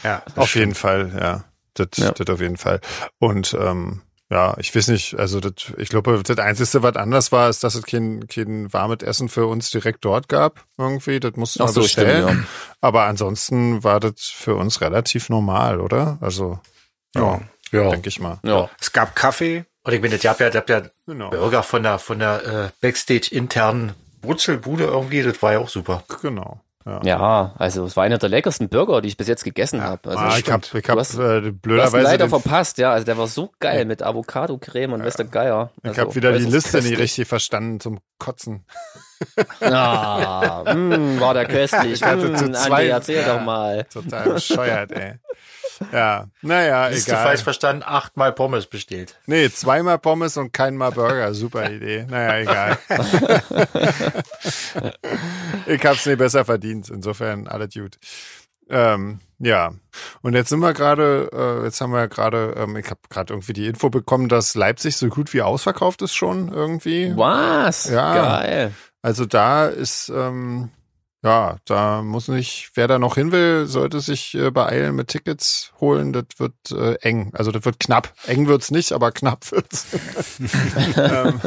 Ja, auf stimmt. jeden Fall, ja. Das, ja. das auf jeden Fall. Und ähm, ja, ich weiß nicht, also das, ich glaube, das Einzige, was anders war, ist, dass es kein, kein warmes Essen für uns direkt dort gab, irgendwie. Das mussten wir so, bestellen. Stimmt, ja. Aber ansonsten war das für uns relativ normal, oder? Also, ja, ja. denke ich mal. Ja. Es gab Kaffee. Und ich meine, ihr habt ja, ihr habt ja genau. Burger von der, von der äh, Backstage internen Brutzelbude irgendwie, das war ja auch super. Genau. Ja. ja. also es war einer der leckersten Burger, die ich bis jetzt gegessen ja. habe. Also ah, ich habe ich hab, hast, äh, blöderweise leider verpasst, ja, also der war so geil mit Avocado-Creme und ja. Wester Geier. Also, ich habe wieder die Liste nicht richtig verstanden zum Kotzen. Ah, mh, mm, war der köstlich. Ich hatte zu mm, zwei, Andi, erzähl ja, doch mal. Total bescheuert, ey. Ja, naja, Ist egal. du falsch verstanden, achtmal Pommes bestellt. Nee, zweimal Pommes und keinmal Burger. Super Idee. Naja, egal. ich hab's nicht besser verdient. Insofern, alles gut. Ähm, ja, und jetzt sind wir gerade, äh, jetzt haben wir gerade, ähm, ich habe gerade irgendwie die Info bekommen, dass Leipzig so gut wie ausverkauft ist schon irgendwie. Was? Ja. Geil. Also da ist, ähm, ja, da muss nicht, wer da noch hin will, sollte sich äh, beeilen mit Tickets holen. Das wird äh, eng. Also das wird knapp. Eng wird's nicht, aber knapp wird's. ähm.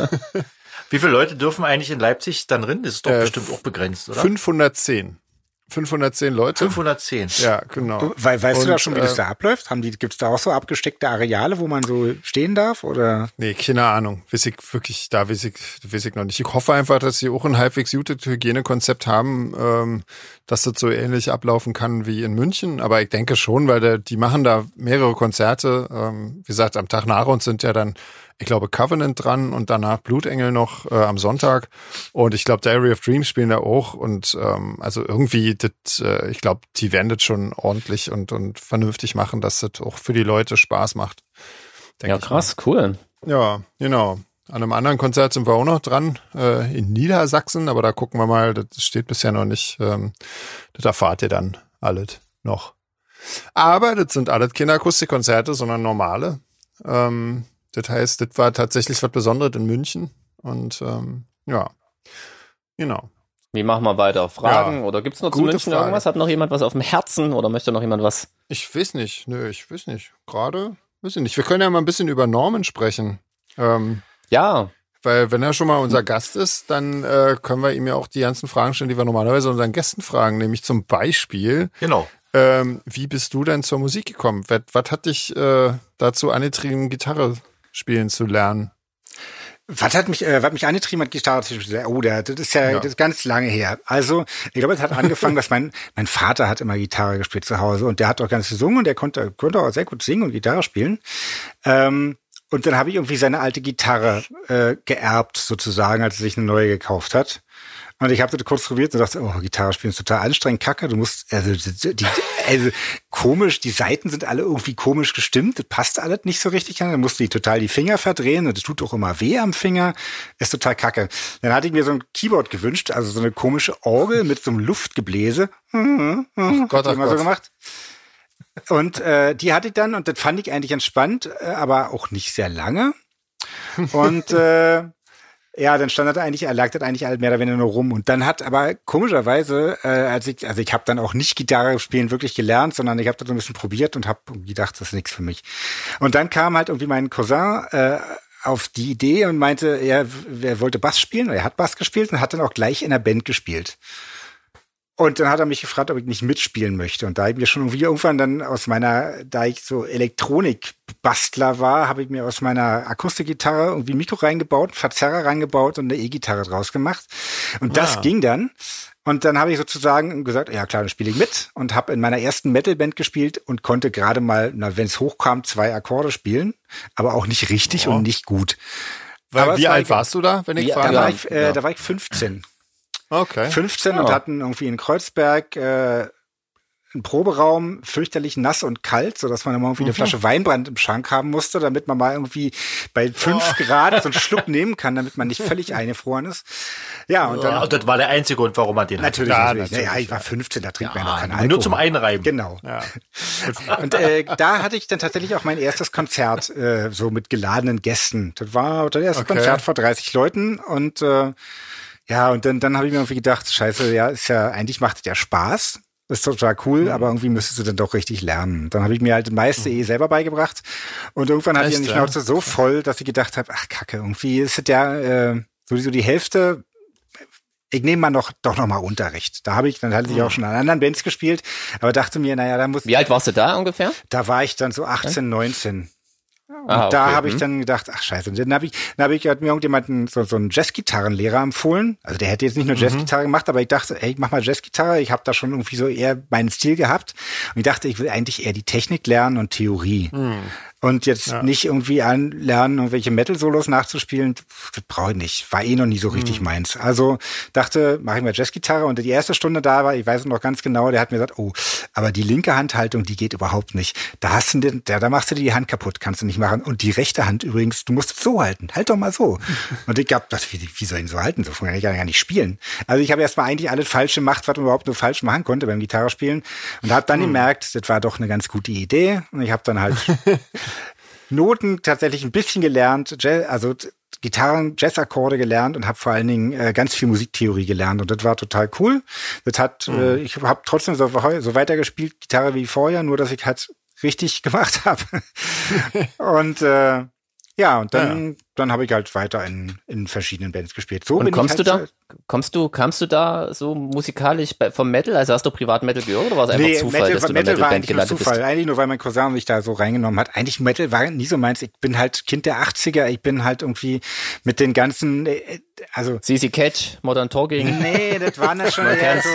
Wie viele Leute dürfen eigentlich in Leipzig dann drin? Das ist doch äh, bestimmt auch begrenzt, oder? 510. 510 Leute. 510. Ja, genau. We weißt Und, du da schon, wie das äh, da abläuft? Haben die, gibt's da auch so abgesteckte Areale, wo man so stehen darf, oder? Nee, keine Ahnung. Weiß ich wirklich, da weiß ich, weiß ich noch nicht. Ich hoffe einfach, dass sie auch ein halbwegs gutes Hygienekonzept haben, ähm, dass das so ähnlich ablaufen kann wie in München. Aber ich denke schon, weil der, die machen da mehrere Konzerte. Ähm, wie gesagt, am Tag nach uns sind ja dann ich glaube, Covenant dran und danach Blutengel noch äh, am Sonntag. Und ich glaube, Diary of Dreams spielen da auch. Und ähm, also irgendwie, das, äh, ich glaube, die werden das schon ordentlich und, und vernünftig machen, dass das auch für die Leute Spaß macht. Ja, krass, cool. Ja, genau. An einem anderen Konzert sind wir auch noch dran, äh, in Niedersachsen, aber da gucken wir mal, das steht bisher noch nicht. Ähm, das erfahrt ihr dann alles noch. Aber das sind alles keine Akustikkonzerte, sondern normale. Ähm, das heißt, das war tatsächlich was Besonderes in München. Und ähm, ja, genau. Wie machen wir weiter? Fragen? Ja, oder gibt's noch zu München Frage. irgendwas? Hat noch jemand was auf dem Herzen oder möchte noch jemand was? Ich weiß nicht. Nö, ich weiß nicht. Gerade weiß ich nicht. Wir können ja mal ein bisschen über Norman sprechen. Ähm, ja. Weil wenn er schon mal unser Gast ist, dann äh, können wir ihm ja auch die ganzen Fragen stellen, die wir normalerweise unseren Gästen fragen. Nämlich zum Beispiel, genau. Ähm, wie bist du denn zur Musik gekommen? Was, was hat dich äh, dazu angetrieben, Gitarre spielen zu lernen? Was hat mich, äh, was mich angetrieben hat, Gitarre zu spielen? Oh, der, das ist ja, ja, Das ist ganz lange her. Also, ich glaube, es hat angefangen, dass mein, mein Vater hat immer Gitarre gespielt zu Hause und der hat auch ganz gesungen und der konnte, konnte auch sehr gut singen und Gitarre spielen. Ähm, und dann habe ich irgendwie seine alte Gitarre äh, geerbt, sozusagen, als er sich eine neue gekauft hat. Und ich habe das kurz probiert und dachte, oh, Gitarre spielen ist total anstrengend, kacke. Du musst, also, die, also komisch, die Seiten sind alle irgendwie komisch gestimmt. Das passt alles nicht so richtig an. Dann musst du die total die Finger verdrehen und das tut auch immer weh am Finger. Ist total kacke. Dann hatte ich mir so ein Keyboard gewünscht, also so eine komische Orgel mit so einem Luftgebläse. Oh Gott, oh immer so gemacht. Und äh, die hatte ich dann und das fand ich eigentlich entspannt, äh, aber auch nicht sehr lange. Und äh, ja, dann stand er eigentlich, er lag das eigentlich halt mehr oder weniger nur rum. Und dann hat aber komischerweise, äh, als ich, also ich habe dann auch nicht Gitarre spielen wirklich gelernt, sondern ich habe das so ein bisschen probiert und habe gedacht, das ist nichts für mich. Und dann kam halt irgendwie mein Cousin äh, auf die Idee und meinte, er, er wollte Bass spielen, er hat Bass gespielt und hat dann auch gleich in der Band gespielt. Und dann hat er mich gefragt, ob ich nicht mitspielen möchte. Und da ich mir schon irgendwie irgendwann dann aus meiner, da ich so Elektronikbastler war, habe ich mir aus meiner Akustikgitarre irgendwie ein Mikro reingebaut, Verzerrer reingebaut und eine E-Gitarre draus gemacht. Und das ah. ging dann. Und dann habe ich sozusagen gesagt, ja klar, dann spiele ich mit und habe in meiner ersten Metalband gespielt und konnte gerade mal, wenn es hochkam, zwei Akkorde spielen, aber auch nicht richtig oh. und nicht gut. Weil, wie alt warst du da, wenn ich ja, frage? Da war ich, äh, ja. da war ich 15. Okay. 15 ja. und hatten irgendwie in Kreuzberg äh, einen Proberaum, fürchterlich nass und kalt, so dass man immer irgendwie mhm. eine Flasche Weinbrand im Schrank haben musste, damit man mal irgendwie bei fünf oh. Grad so einen Schluck nehmen kann, damit man nicht völlig eingefroren ist. Ja, und dann. Und das war der einzige Grund, warum man den natürlich, hat. Natürlich. natürlich. Ja, ich war 15, da trinkt ja, man ja noch keinen Alkohol. Nur zum Einreiben. Genau. Ja. und äh, da hatte ich dann tatsächlich auch mein erstes Konzert, äh, so mit geladenen Gästen. Das war das erste okay. Konzert vor 30 Leuten und äh, ja, und dann, dann habe ich mir irgendwie gedacht, scheiße, ja, ist ja, eigentlich macht es ja Spaß. Das ist total cool, mhm. aber irgendwie müsstest du dann doch richtig lernen. Dann habe ich mir halt das meiste mhm. eh selber beigebracht. Und irgendwann hatte ich die Schnauze so voll, dass ich gedacht habe, ach kacke, irgendwie ist es ja äh, sowieso die Hälfte. Ich nehme mal noch doch noch mal Unterricht. Da habe ich, dann hatte ich auch mhm. schon an anderen Bands gespielt, aber dachte mir, naja, da muss. Wie alt warst du da ungefähr? Da war ich dann so 18, 19. Und ah, okay. da habe ich hm. dann gedacht, ach scheiße. Dann habe ich, dann habe ich hat mir irgendjemanden so, so einen Jazzgitarrenlehrer empfohlen. Also der hätte jetzt nicht nur mhm. Jazzgitarre mhm. gemacht, aber ich dachte, ey, ich mach mal Jazzgitarre. Ich habe da schon irgendwie so eher meinen Stil gehabt. Und ich dachte, ich will eigentlich eher die Technik lernen und Theorie. Mhm. Und jetzt ja. nicht irgendwie anlernen, irgendwelche Metal-Solos nachzuspielen, das brauche ich nicht. War eh noch nie so richtig mhm. meins. Also dachte, mache ich mal Jazzgitarre. Und die erste Stunde da war, ich weiß noch ganz genau, der hat mir gesagt, oh, aber die linke Handhaltung, die geht überhaupt nicht. Da hast du den, da, da machst du dir die Hand kaputt, kannst du nicht machen. Und die rechte Hand übrigens, du musst es so halten. Halt doch mal so. Und ich hab das, wie, wie soll ich ihn so halten? So kann ich ja gar nicht spielen. Also ich habe erstmal eigentlich alles falsch gemacht, was man überhaupt nur falsch machen konnte beim Gitarre spielen. Und habe dann mhm. gemerkt, das war doch eine ganz gute Idee. Und ich habe dann halt Noten tatsächlich ein bisschen gelernt, also Gitarren, Jazzakkorde gelernt und habe vor allen Dingen äh, ganz viel Musiktheorie gelernt und das war total cool. Das hat, mhm. äh, ich habe trotzdem so, so weitergespielt, Gitarre wie vorher, nur dass ich halt richtig gemacht habe. und äh, ja, und dann, ja. Dann habe ich halt weiter in, in verschiedenen Bands gespielt. So und kommst halt du da, kommst du, kamst du da so musikalisch vom Metal? Also hast du privat Metal gehört oder war es einfach nee, Zufall, Metal, dass du Metal war eigentlich nur Zufall. Bist? Eigentlich nur, weil mein Cousin mich da so reingenommen hat. Eigentlich Metal war nie so meins. Ich bin halt Kind der 80er. Ich bin halt irgendwie mit den ganzen, äh, also. CC Catch, Modern Talking. Nee, das waren dann schon eher so.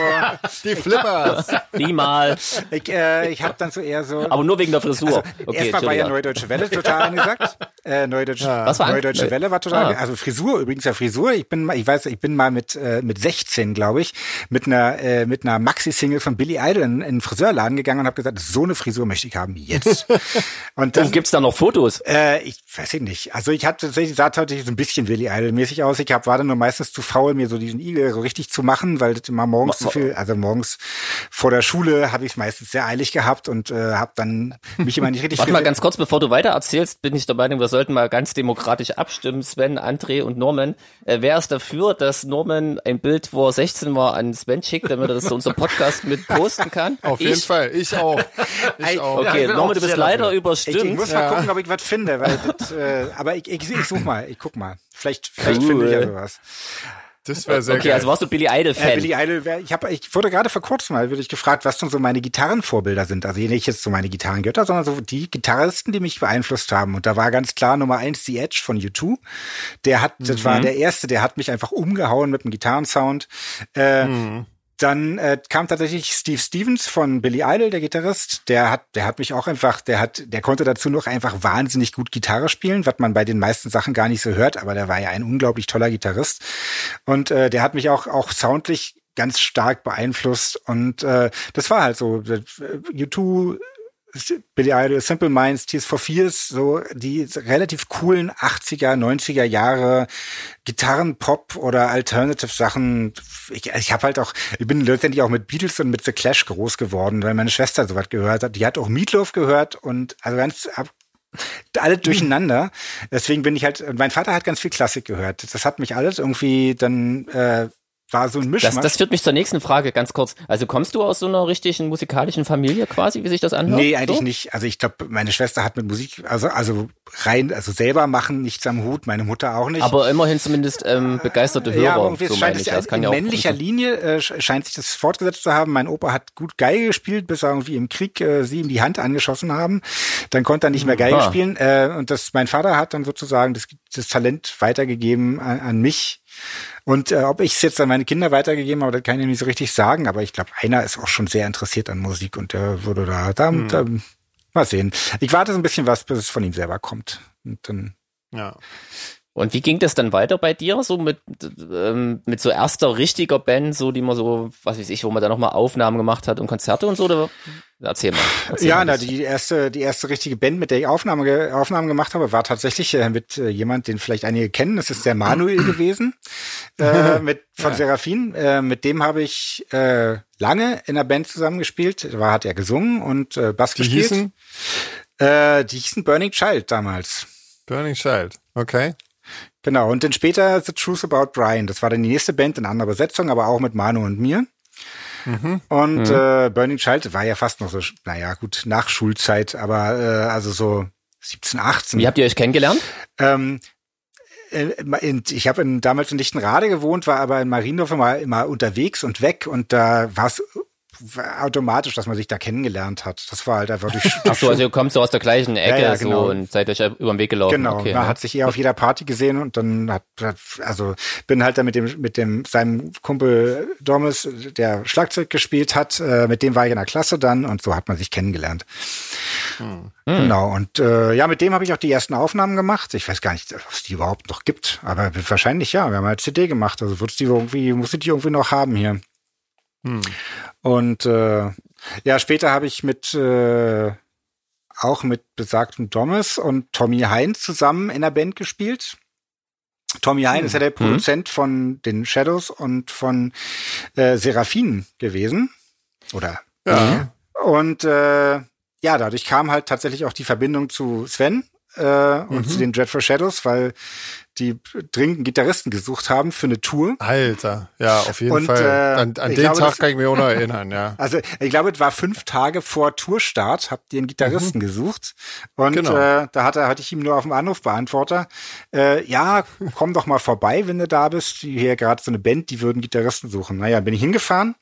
Die Flippers. Die mal. Ich, äh, ich habe dann so eher so. Aber nur wegen der Frisur. Also, okay, erstmal war ja Neue Deutsche Welle total angesagt. Äh, Neue Deutsche, ja. Was war Neue Deutsche Welle war total, ah. also Frisur, übrigens ja Frisur. Ich bin mal, ich weiß, ich bin mal mit, äh, mit 16, glaube ich, mit einer, äh, mit einer Maxi-Single von Billy Idol in, in einen Friseurladen gegangen und habe gesagt, so eine Frisur möchte ich haben, jetzt. und dann, gibt's da noch Fotos? Äh, ich weiß ich nicht. Also ich hatte tatsächlich, sah tatsächlich so ein bisschen Billy Idol-mäßig aus. Ich hab, war dann nur meistens zu faul, mir so diesen Igel so richtig zu machen, weil das immer morgens zu viel, also morgens vor der Schule habe ich es meistens sehr eilig gehabt und äh, habe dann mich immer nicht richtig. Warte mal ganz kurz, bevor du weiter erzählst, bin ich der Meinung, wir sollten mal ganz demokratisch abstimmen, Sven, André und Norman. Äh, wer ist dafür, dass Norman ein Bild, wo er 16 war, an Sven schickt, damit er das zu unserem Podcast mit posten kann? Auf ich? jeden Fall, ich auch. Ich auch. Okay, ja, Norman, du bist leider dafür. überstimmt. Ich, ich muss mal gucken, ob ich was finde, weil das, äh, aber ich, ich, ich such mal, ich guck mal. Vielleicht, vielleicht finde ich ja sowas. Das wäre sehr okay, geil. also warst du Billy Idol Fan? Äh, Billy Idol, wär, ich habe, ich wurde gerade vor kurzem mal würde ich gefragt, was denn so meine Gitarrenvorbilder sind. Also nicht jetzt so meine Gitarrengötter, sondern so die Gitarristen, die mich beeinflusst haben. Und da war ganz klar Nummer eins The Edge von U2. Der hat, das mhm. war der erste, der hat mich einfach umgehauen mit dem Gitarrensound. Äh, mhm. Dann äh, kam tatsächlich Steve Stevens von Billy Idol, der Gitarrist. Der hat, der hat mich auch einfach, der hat, der konnte dazu noch einfach wahnsinnig gut Gitarre spielen, was man bei den meisten Sachen gar nicht so hört. Aber der war ja ein unglaublich toller Gitarrist und äh, der hat mich auch auch soundlich ganz stark beeinflusst und äh, das war halt so. Äh, U2 Billy Idol, Simple Minds, Tears for Fears, so die relativ coolen 80er, 90er Jahre Gitarren-Pop oder Alternative-Sachen. Ich, ich habe halt auch, ich bin letztendlich auch mit Beatles und mit The Clash groß geworden, weil meine Schwester sowas gehört hat. Die hat auch Meatloaf gehört und also ganz alle durcheinander. Deswegen bin ich halt, mein Vater hat ganz viel Klassik gehört. Das hat mich alles irgendwie dann äh, war so ein Mischmasch. Das, das führt mich zur nächsten Frage, ganz kurz. Also kommst du aus so einer richtigen musikalischen Familie quasi, wie sich das anhört? Nee, eigentlich so? nicht. Also ich glaube, meine Schwester hat mit Musik, also also rein, also selber machen nichts am Hut, meine Mutter auch nicht. Aber immerhin zumindest ähm, begeisterte Hörer. Ja, aber irgendwie so scheint es, das in ja männlicher Linie äh, scheint sich das fortgesetzt zu haben. Mein Opa hat gut Geige gespielt, bis er irgendwie im Krieg äh, sie ihm die Hand angeschossen haben. Dann konnte er nicht mehr Geige ah. spielen. Äh, und das mein Vater hat dann sozusagen das, das Talent weitergegeben an, an mich. Und äh, ob ich es jetzt an meine Kinder weitergegeben habe, das kann ich nicht so richtig sagen, aber ich glaube, einer ist auch schon sehr interessiert an Musik und der würde da, da, hm. da mal sehen. Ich warte so ein bisschen was, bis es von ihm selber kommt. Und dann ja. Und wie ging das dann weiter bei dir, so mit, ähm, mit so erster richtiger Band, so die man so, was weiß ich, wo man da nochmal Aufnahmen gemacht hat und Konzerte und so? Oder? Erzähl mal. Erzähl ja, mal na, die erste, die erste richtige Band, mit der ich Aufnahme, Aufnahmen gemacht habe, war tatsächlich äh, mit äh, jemand, den vielleicht einige kennen. Das ist der Manuel gewesen, äh, mit von ja. Seraphin. Äh, mit dem habe ich äh, lange in der Band zusammengespielt. Da hat er gesungen und äh, Bass die gespielt. Hießen? Äh, die hießen Burning Child damals. Burning Child, okay. Genau, und dann später The Truth About Brian. Das war dann die nächste Band in anderer Besetzung, aber auch mit Manu und mir. Mhm. Und mhm. Äh, Burning Child war ja fast noch so, naja, gut, nach Schulzeit, aber äh, also so 17, 18. Wie habt ihr euch kennengelernt? Ähm, äh, in, ich habe damals in Lichtenrade gewohnt, war aber in Mariendorf immer, immer unterwegs und weg und da war es automatisch, dass man sich da kennengelernt hat. Das war halt einfach durch. Ach so, also ihr kommt so aus der gleichen Ecke ja, ja, genau. so und seid euch über den Weg gelaufen. Genau, okay, man ja. hat sich eher auf jeder Party gesehen und dann hat, also bin halt da mit dem mit dem seinem Kumpel Domis, der Schlagzeug gespielt hat, äh, mit dem war ich in der Klasse dann und so hat man sich kennengelernt. Hm. Genau und äh, ja, mit dem habe ich auch die ersten Aufnahmen gemacht. Ich weiß gar nicht, ob es die überhaupt noch gibt, aber wahrscheinlich ja. Wir haben halt CD gemacht, also wird die irgendwie muss ich die irgendwie noch haben hier. Hm. Und äh, ja, später habe ich mit äh, auch mit besagtem Thomas und Tommy Hein zusammen in der Band gespielt. Tommy Hein hm. ist ja der hm. Produzent hm. von den Shadows und von äh, Seraphin gewesen. Oder? Ja. Und äh, ja, dadurch kam halt tatsächlich auch die Verbindung zu Sven äh, und mhm. zu den Dreadful Shadows, weil die dringend Gitarristen gesucht haben für eine Tour. Alter, ja, auf jeden und, Fall. Äh, an, an den glaube, Tag kann ich mich auch noch erinnern, ja. Also ich glaube, es war fünf Tage vor Tourstart, habt ihr einen Gitarristen mhm. gesucht. Und genau. äh, da hatte, hatte ich ihm nur auf dem Anrufbeantworter, äh, ja, komm doch mal vorbei, wenn du da bist. Hier gerade so eine Band, die würden Gitarristen suchen. Naja, bin ich hingefahren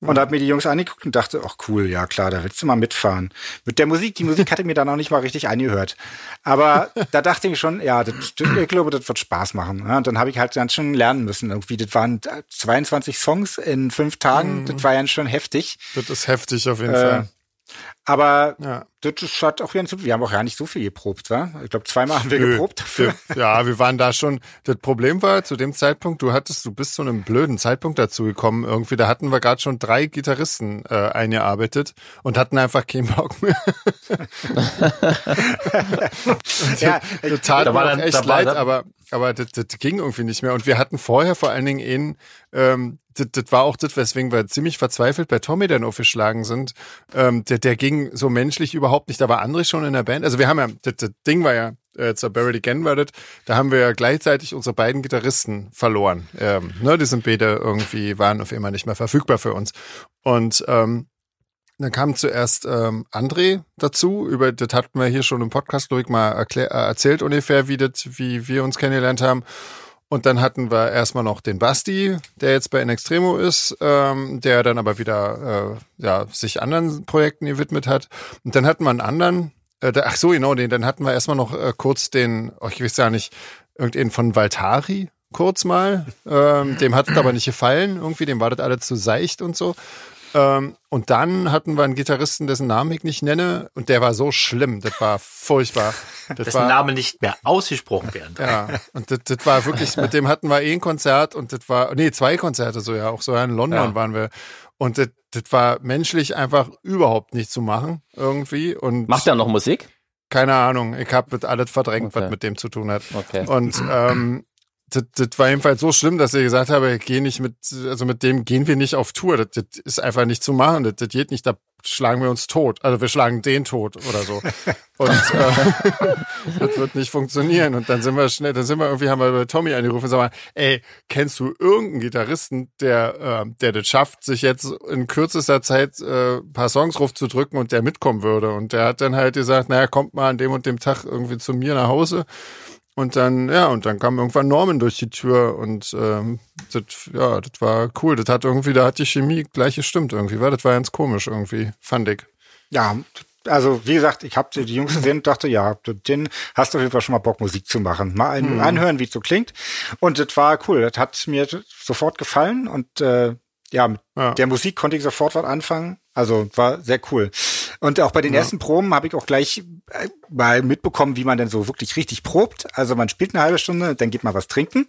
und hab mir die Jungs angeguckt und dachte, ach cool, ja klar, da willst du mal mitfahren. Mit der Musik, die Musik hatte mir dann auch nicht mal richtig angehört. Aber da dachte ich schon, ja, das, ich glaube, das wird Spaß machen. Ja, und dann habe ich halt ganz schön lernen müssen. Irgendwie, das waren 22 Songs in fünf Tagen, mhm. das war ja schon heftig. Das ist heftig auf jeden äh, Fall. Aber ja. das hat auch ganz, wir haben auch ja nicht so viel geprobt, wa? Ich glaube, zweimal haben wir Nö. geprobt dafür. Ja, wir waren da schon. Das Problem war zu dem Zeitpunkt, du hattest, du bist zu einem blöden Zeitpunkt dazu gekommen. Irgendwie, da hatten wir gerade schon drei Gitarristen äh, eingearbeitet und hatten einfach keinen Bock mehr. ja, total da war dann, echt leid, aber aber das, das ging irgendwie nicht mehr. Und wir hatten vorher vor allen Dingen einen, ähm, das, das war auch das, weswegen wir ziemlich verzweifelt bei Tommy dann aufgeschlagen sind. Ähm, der, der ging so menschlich überhaupt nicht. Da war André schon in der Band. Also wir haben ja, das, das Ding war ja, äh, zur Buried Again war das, da haben wir ja gleichzeitig unsere beiden Gitarristen verloren. Ähm, ne, die sind beide irgendwie, waren auf einmal nicht mehr verfügbar für uns. Und ähm, dann kam zuerst ähm, André dazu, über das hatten wir hier schon im Podcast, glaube ich, mal erklär, äh, erzählt ungefähr, wie das, wie wir uns kennengelernt haben. Und dann hatten wir erstmal noch den Basti, der jetzt bei In Extremo ist, ähm, der dann aber wieder äh, ja, sich anderen Projekten gewidmet hat. Und dann hatten wir einen anderen, äh, ach so, genau, den, dann hatten wir erstmal noch äh, kurz den, oh, ich weiß ja nicht, irgendeinen von Valtari kurz mal. Ähm, dem hat es aber nicht gefallen, irgendwie, dem war das alles zu seicht und so. Ähm, und dann hatten wir einen Gitarristen, dessen Namen ich nicht nenne, und der war so schlimm, das war furchtbar. Das dessen war, Name nicht mehr ausgesprochen werden. Ja, und das, das war wirklich, mit dem hatten wir eh ein Konzert und das war, nee, zwei Konzerte so, ja, auch so in London ja. waren wir. Und das, das war menschlich einfach überhaupt nicht zu machen, irgendwie. Und Macht er noch Musik? Keine Ahnung, ich habe alles verdrängt, okay. was mit dem zu tun hat. Okay. Und ähm, das, das war jedenfalls so schlimm, dass ich gesagt habe, geh nicht mit, also mit dem gehen wir nicht auf Tour. Das, das ist einfach nicht zu machen. Das, das geht nicht. Da schlagen wir uns tot. Also wir schlagen den tot oder so. Und äh, das wird nicht funktionieren. Und dann sind wir schnell, dann sind wir irgendwie, haben wir bei Tommy angerufen und sagen mal, ey, kennst du irgendeinen Gitarristen, der, äh, der das schafft, sich jetzt in kürzester Zeit äh, paar Songs drücken und der mitkommen würde? Und der hat dann halt gesagt, naja, kommt mal an dem und dem Tag irgendwie zu mir nach Hause. Und dann, ja, und dann kam irgendwann Norman durch die Tür und ähm, das, ja, das war cool. Das hat irgendwie, da hat die Chemie gleich gestimmt irgendwie, weil das war ganz komisch irgendwie, fand ich. Ja, also wie gesagt, ich habe die Jungs gesehen und dachte, ja, den hast du auf jeden Fall schon mal Bock, Musik zu machen. Mal ein, mhm. anhören, wie es so klingt. Und das war cool. Das hat mir sofort gefallen und äh, ja, mit ja. der Musik konnte ich sofort was anfangen. Also war sehr cool. Und auch bei den ja. ersten Proben habe ich auch gleich äh, mal mitbekommen, wie man denn so wirklich richtig probt. Also man spielt eine halbe Stunde, dann geht man was trinken.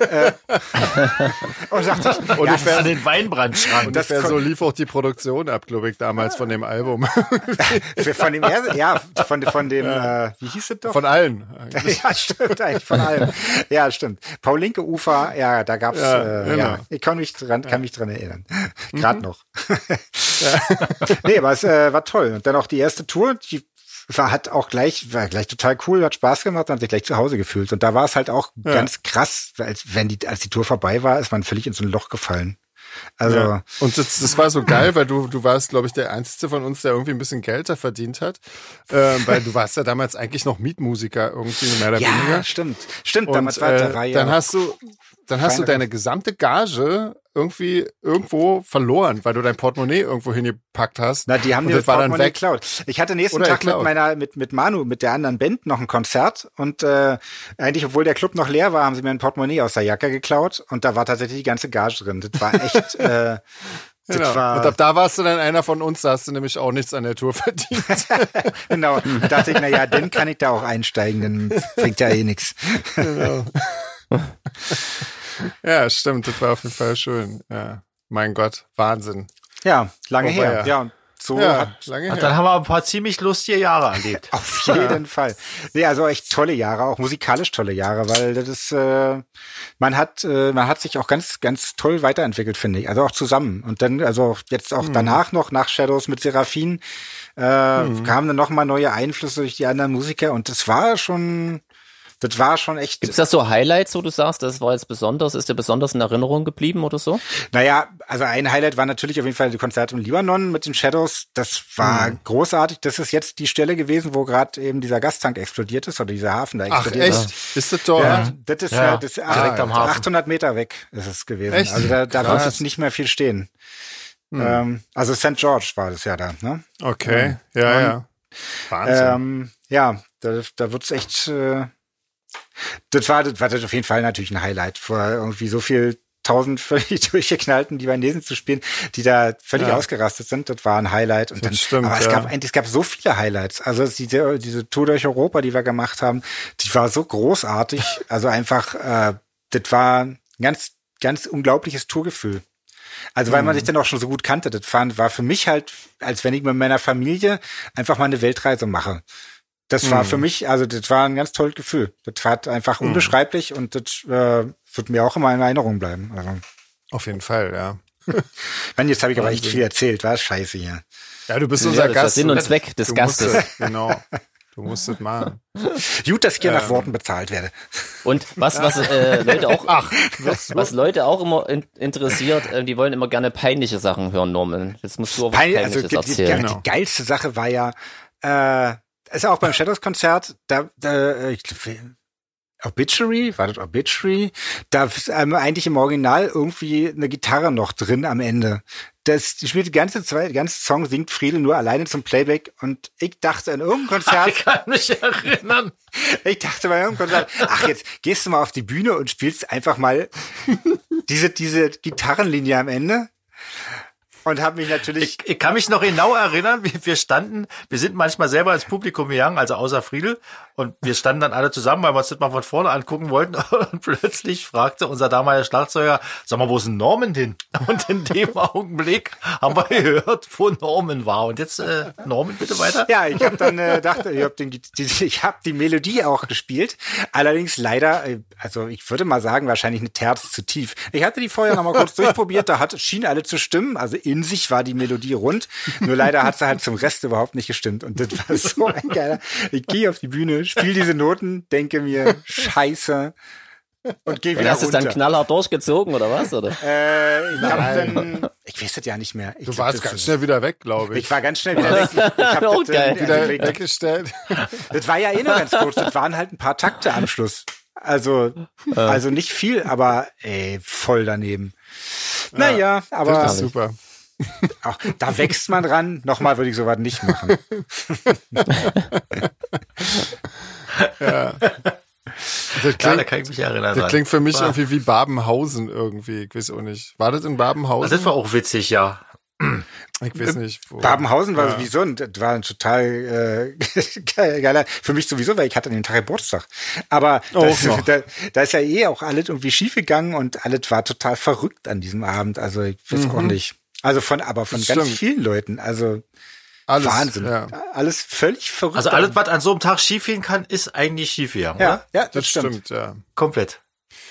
äh, und sagt sich, ungefähr ja, an den Weinbrandschrank. Das so lief auch die Produktion ab, glaube ich, damals von dem Album. von dem ersten, ja, von, von dem, ja. äh, wie hieß es doch? Von allen. ja, stimmt, eigentlich von allen. Ja, stimmt. Paulinke Ufer, ja, da gab's, ja, äh, genau. ja ich kann mich dran, kann mich dran erinnern. Gerade mhm. noch. nee, aber es äh, war toll. Und dann auch die erste Tour, die war, hat auch gleich, war gleich total cool, hat Spaß gemacht und hat sich gleich zu Hause gefühlt. Und da war es halt auch ja. ganz krass, als wenn die, als die Tour vorbei war, ist man völlig in so ein Loch gefallen. Also ja. und das, das war so geil, weil du du warst, glaube ich, der einzige von uns, der irgendwie ein bisschen Geld da verdient hat, äh, weil du warst ja damals eigentlich noch Mietmusiker irgendwie mehr oder ja, weniger. Ja, stimmt, stimmt. Und, damals war, äh, war ja dann hast du dann hast du deine gesamte Gage irgendwie irgendwo verloren, weil du dein Portemonnaie irgendwo hingepackt hast. Na, die haben dir das Portemonnaie geklaut. Ich hatte nächsten Oder Tag mit meiner, mit, mit Manu, mit der anderen Band noch ein Konzert und äh, eigentlich, obwohl der Club noch leer war, haben sie mir ein Portemonnaie aus der Jacke geklaut und da war tatsächlich die ganze Gage drin. Das war echt. äh, Genau. War, und ab da warst du dann einer von uns, da hast du nämlich auch nichts an der Tour verdient. genau. Da dachte ich, na ja, dann kann ich da auch einsteigen, dann bringt ja eh nichts. Genau. Ja, stimmt, das war auf jeden Fall schön. Ja. Mein Gott, Wahnsinn. Ja, lange oh, her. Ja. und so ja, hat, lange her. Dann haben wir ein paar ziemlich lustige Jahre erlebt. Auf jeden ja. Fall. Nee, also echt tolle Jahre, auch musikalisch tolle Jahre, weil das ist, äh, man hat, äh, man hat sich auch ganz, ganz toll weiterentwickelt, finde ich. Also auch zusammen. Und dann, also jetzt auch hm. danach noch, nach Shadows mit Seraphin, äh, hm. kamen dann noch mal neue Einflüsse durch die anderen Musiker und das war schon, das war schon echt. Gibt's da so Highlights, wo du sagst, das war jetzt besonders, ist dir besonders in Erinnerung geblieben oder so? Naja, also ein Highlight war natürlich auf jeden Fall die Konzerte im Libanon mit den Shadows. Das war mhm. großartig. Das ist jetzt die Stelle gewesen, wo gerade eben dieser Gastank explodiert ist oder dieser Hafen da explodiert Ach, echt? ist. Ist das dort? Ja, das ist, ja, das ist direkt am Hafen. 800 Meter weg ist es gewesen. Echt? Also da, da wird jetzt nicht mehr viel stehen. Mhm. Ähm, also St. George war das ja da, ne? Okay, ja, ja. Wahnsinn. Ähm, ja, da, da wird's echt, äh, das war, das war das auf jeden Fall natürlich ein Highlight, vor irgendwie so viel tausend völlig durchgeknallten Libanesen zu spielen, die da völlig ja. ausgerastet sind. Das war ein Highlight. Und dann, stimmt, aber es ja. gab es gab so viele Highlights. Also diese, diese Tour durch Europa, die wir gemacht haben, die war so großartig. Also einfach, äh, das war ein ganz, ganz unglaubliches Tourgefühl. Also weil man mhm. sich dann auch schon so gut kannte. Das war, war für mich halt, als wenn ich mit meiner Familie einfach mal eine Weltreise mache. Das war für mhm. mich, also das war ein ganz tolles Gefühl. Das war einfach mhm. unbeschreiblich und das äh, wird mir auch immer in Erinnerung bleiben. Also. Auf jeden Fall, ja. Mann, jetzt habe ich aber echt viel erzählt, war scheiße hier. Ja, du bist ja, unser Gast. Sinn und Zweck des Gastes. Musstest, genau. Du musst es machen. Gut, dass ich hier ähm. nach Worten bezahlt werde. Und was, was äh, Leute auch, Ach, was, Leute auch immer in, interessiert, äh, die wollen immer gerne peinliche Sachen hören, Norman. Jetzt musst du auch was Pein Peinliches also, die, erzählen. Die, die, die geilste Sache war ja, äh, ist auch beim Shadows-Konzert, da, da ich, Obituary, war das Obituary? Da ist ähm, eigentlich im Original irgendwie eine Gitarre noch drin am Ende. Das die spielt die ganze Zeit, ganze Song singt Friedel nur alleine zum Playback und ich dachte in irgendeinem Konzert. Ich kann mich erinnern. Ich dachte bei irgendeinem Konzert, ach jetzt gehst du mal auf die Bühne und spielst einfach mal diese, diese Gitarrenlinie am Ende. Und habe mich natürlich. Ich, ich, kann mich noch genau erinnern, wir, wir standen, wir sind manchmal selber ins Publikum gegangen, also außer Friedel, und wir standen dann alle zusammen, weil wir uns das mal von vorne angucken wollten. Und plötzlich fragte unser damaliger Schlagzeuger, sag mal, wo ist denn Norman hin? Und in dem Augenblick haben wir gehört, wo Norman war. Und jetzt äh, Norman, bitte weiter. Ja, ich habe dann äh, dachte, ich habe hab die Melodie auch gespielt. Allerdings leider, äh, also ich würde mal sagen, wahrscheinlich eine Terz zu tief. Ich hatte die vorher noch mal kurz durchprobiert, da hat schien alle zu stimmen. Also in sich war die Melodie rund. Nur leider hat sie halt zum Rest überhaupt nicht gestimmt. Und das war so ein geiler. Ich gehe auf die Bühne, spiele diese Noten, denke mir, scheiße. Und geh wieder hast du es dann knallhart durchgezogen oder was? Oder? Äh, ich hab dann, ich weiß das ja nicht mehr. Ich du warst ganz schnell wieder weg, glaube ich. Ich war ganz schnell wieder weg. Ich hab oh, das, geil. wieder weggestellt. Das war ja eh nur ganz kurz. Das waren halt ein paar Takte am Schluss. Also, also nicht viel, aber ey, voll daneben. Naja, aber. Das ist super. Ach, da wächst man dran. Nochmal würde ich sowas nicht machen. ja. Das klingt, da kann ich mich erinnern. Das klingt für mich war. irgendwie wie Babenhausen irgendwie. Ich weiß auch nicht. War das in Babenhausen? Das war auch witzig, ja. Ich weiß nicht. Wo. Babenhausen war ja. sowieso ein, das war ein total äh, geiler, für mich sowieso, weil ich hatte an dem Tag Geburtstag. Aber oh, das, da, da, ist ja eh auch alles irgendwie schief gegangen und alles war total verrückt an diesem Abend. Also ich weiß mhm. auch nicht. Also von, aber von das ganz stimmt. vielen Leuten. Also alles, Wahnsinn. Ja. Alles völlig verrückt. Also alles, was an so einem Tag schiefgehen kann, ist eigentlich schiefgegangen, ja, oder? Ja, das, das stimmt. stimmt. ja. Komplett.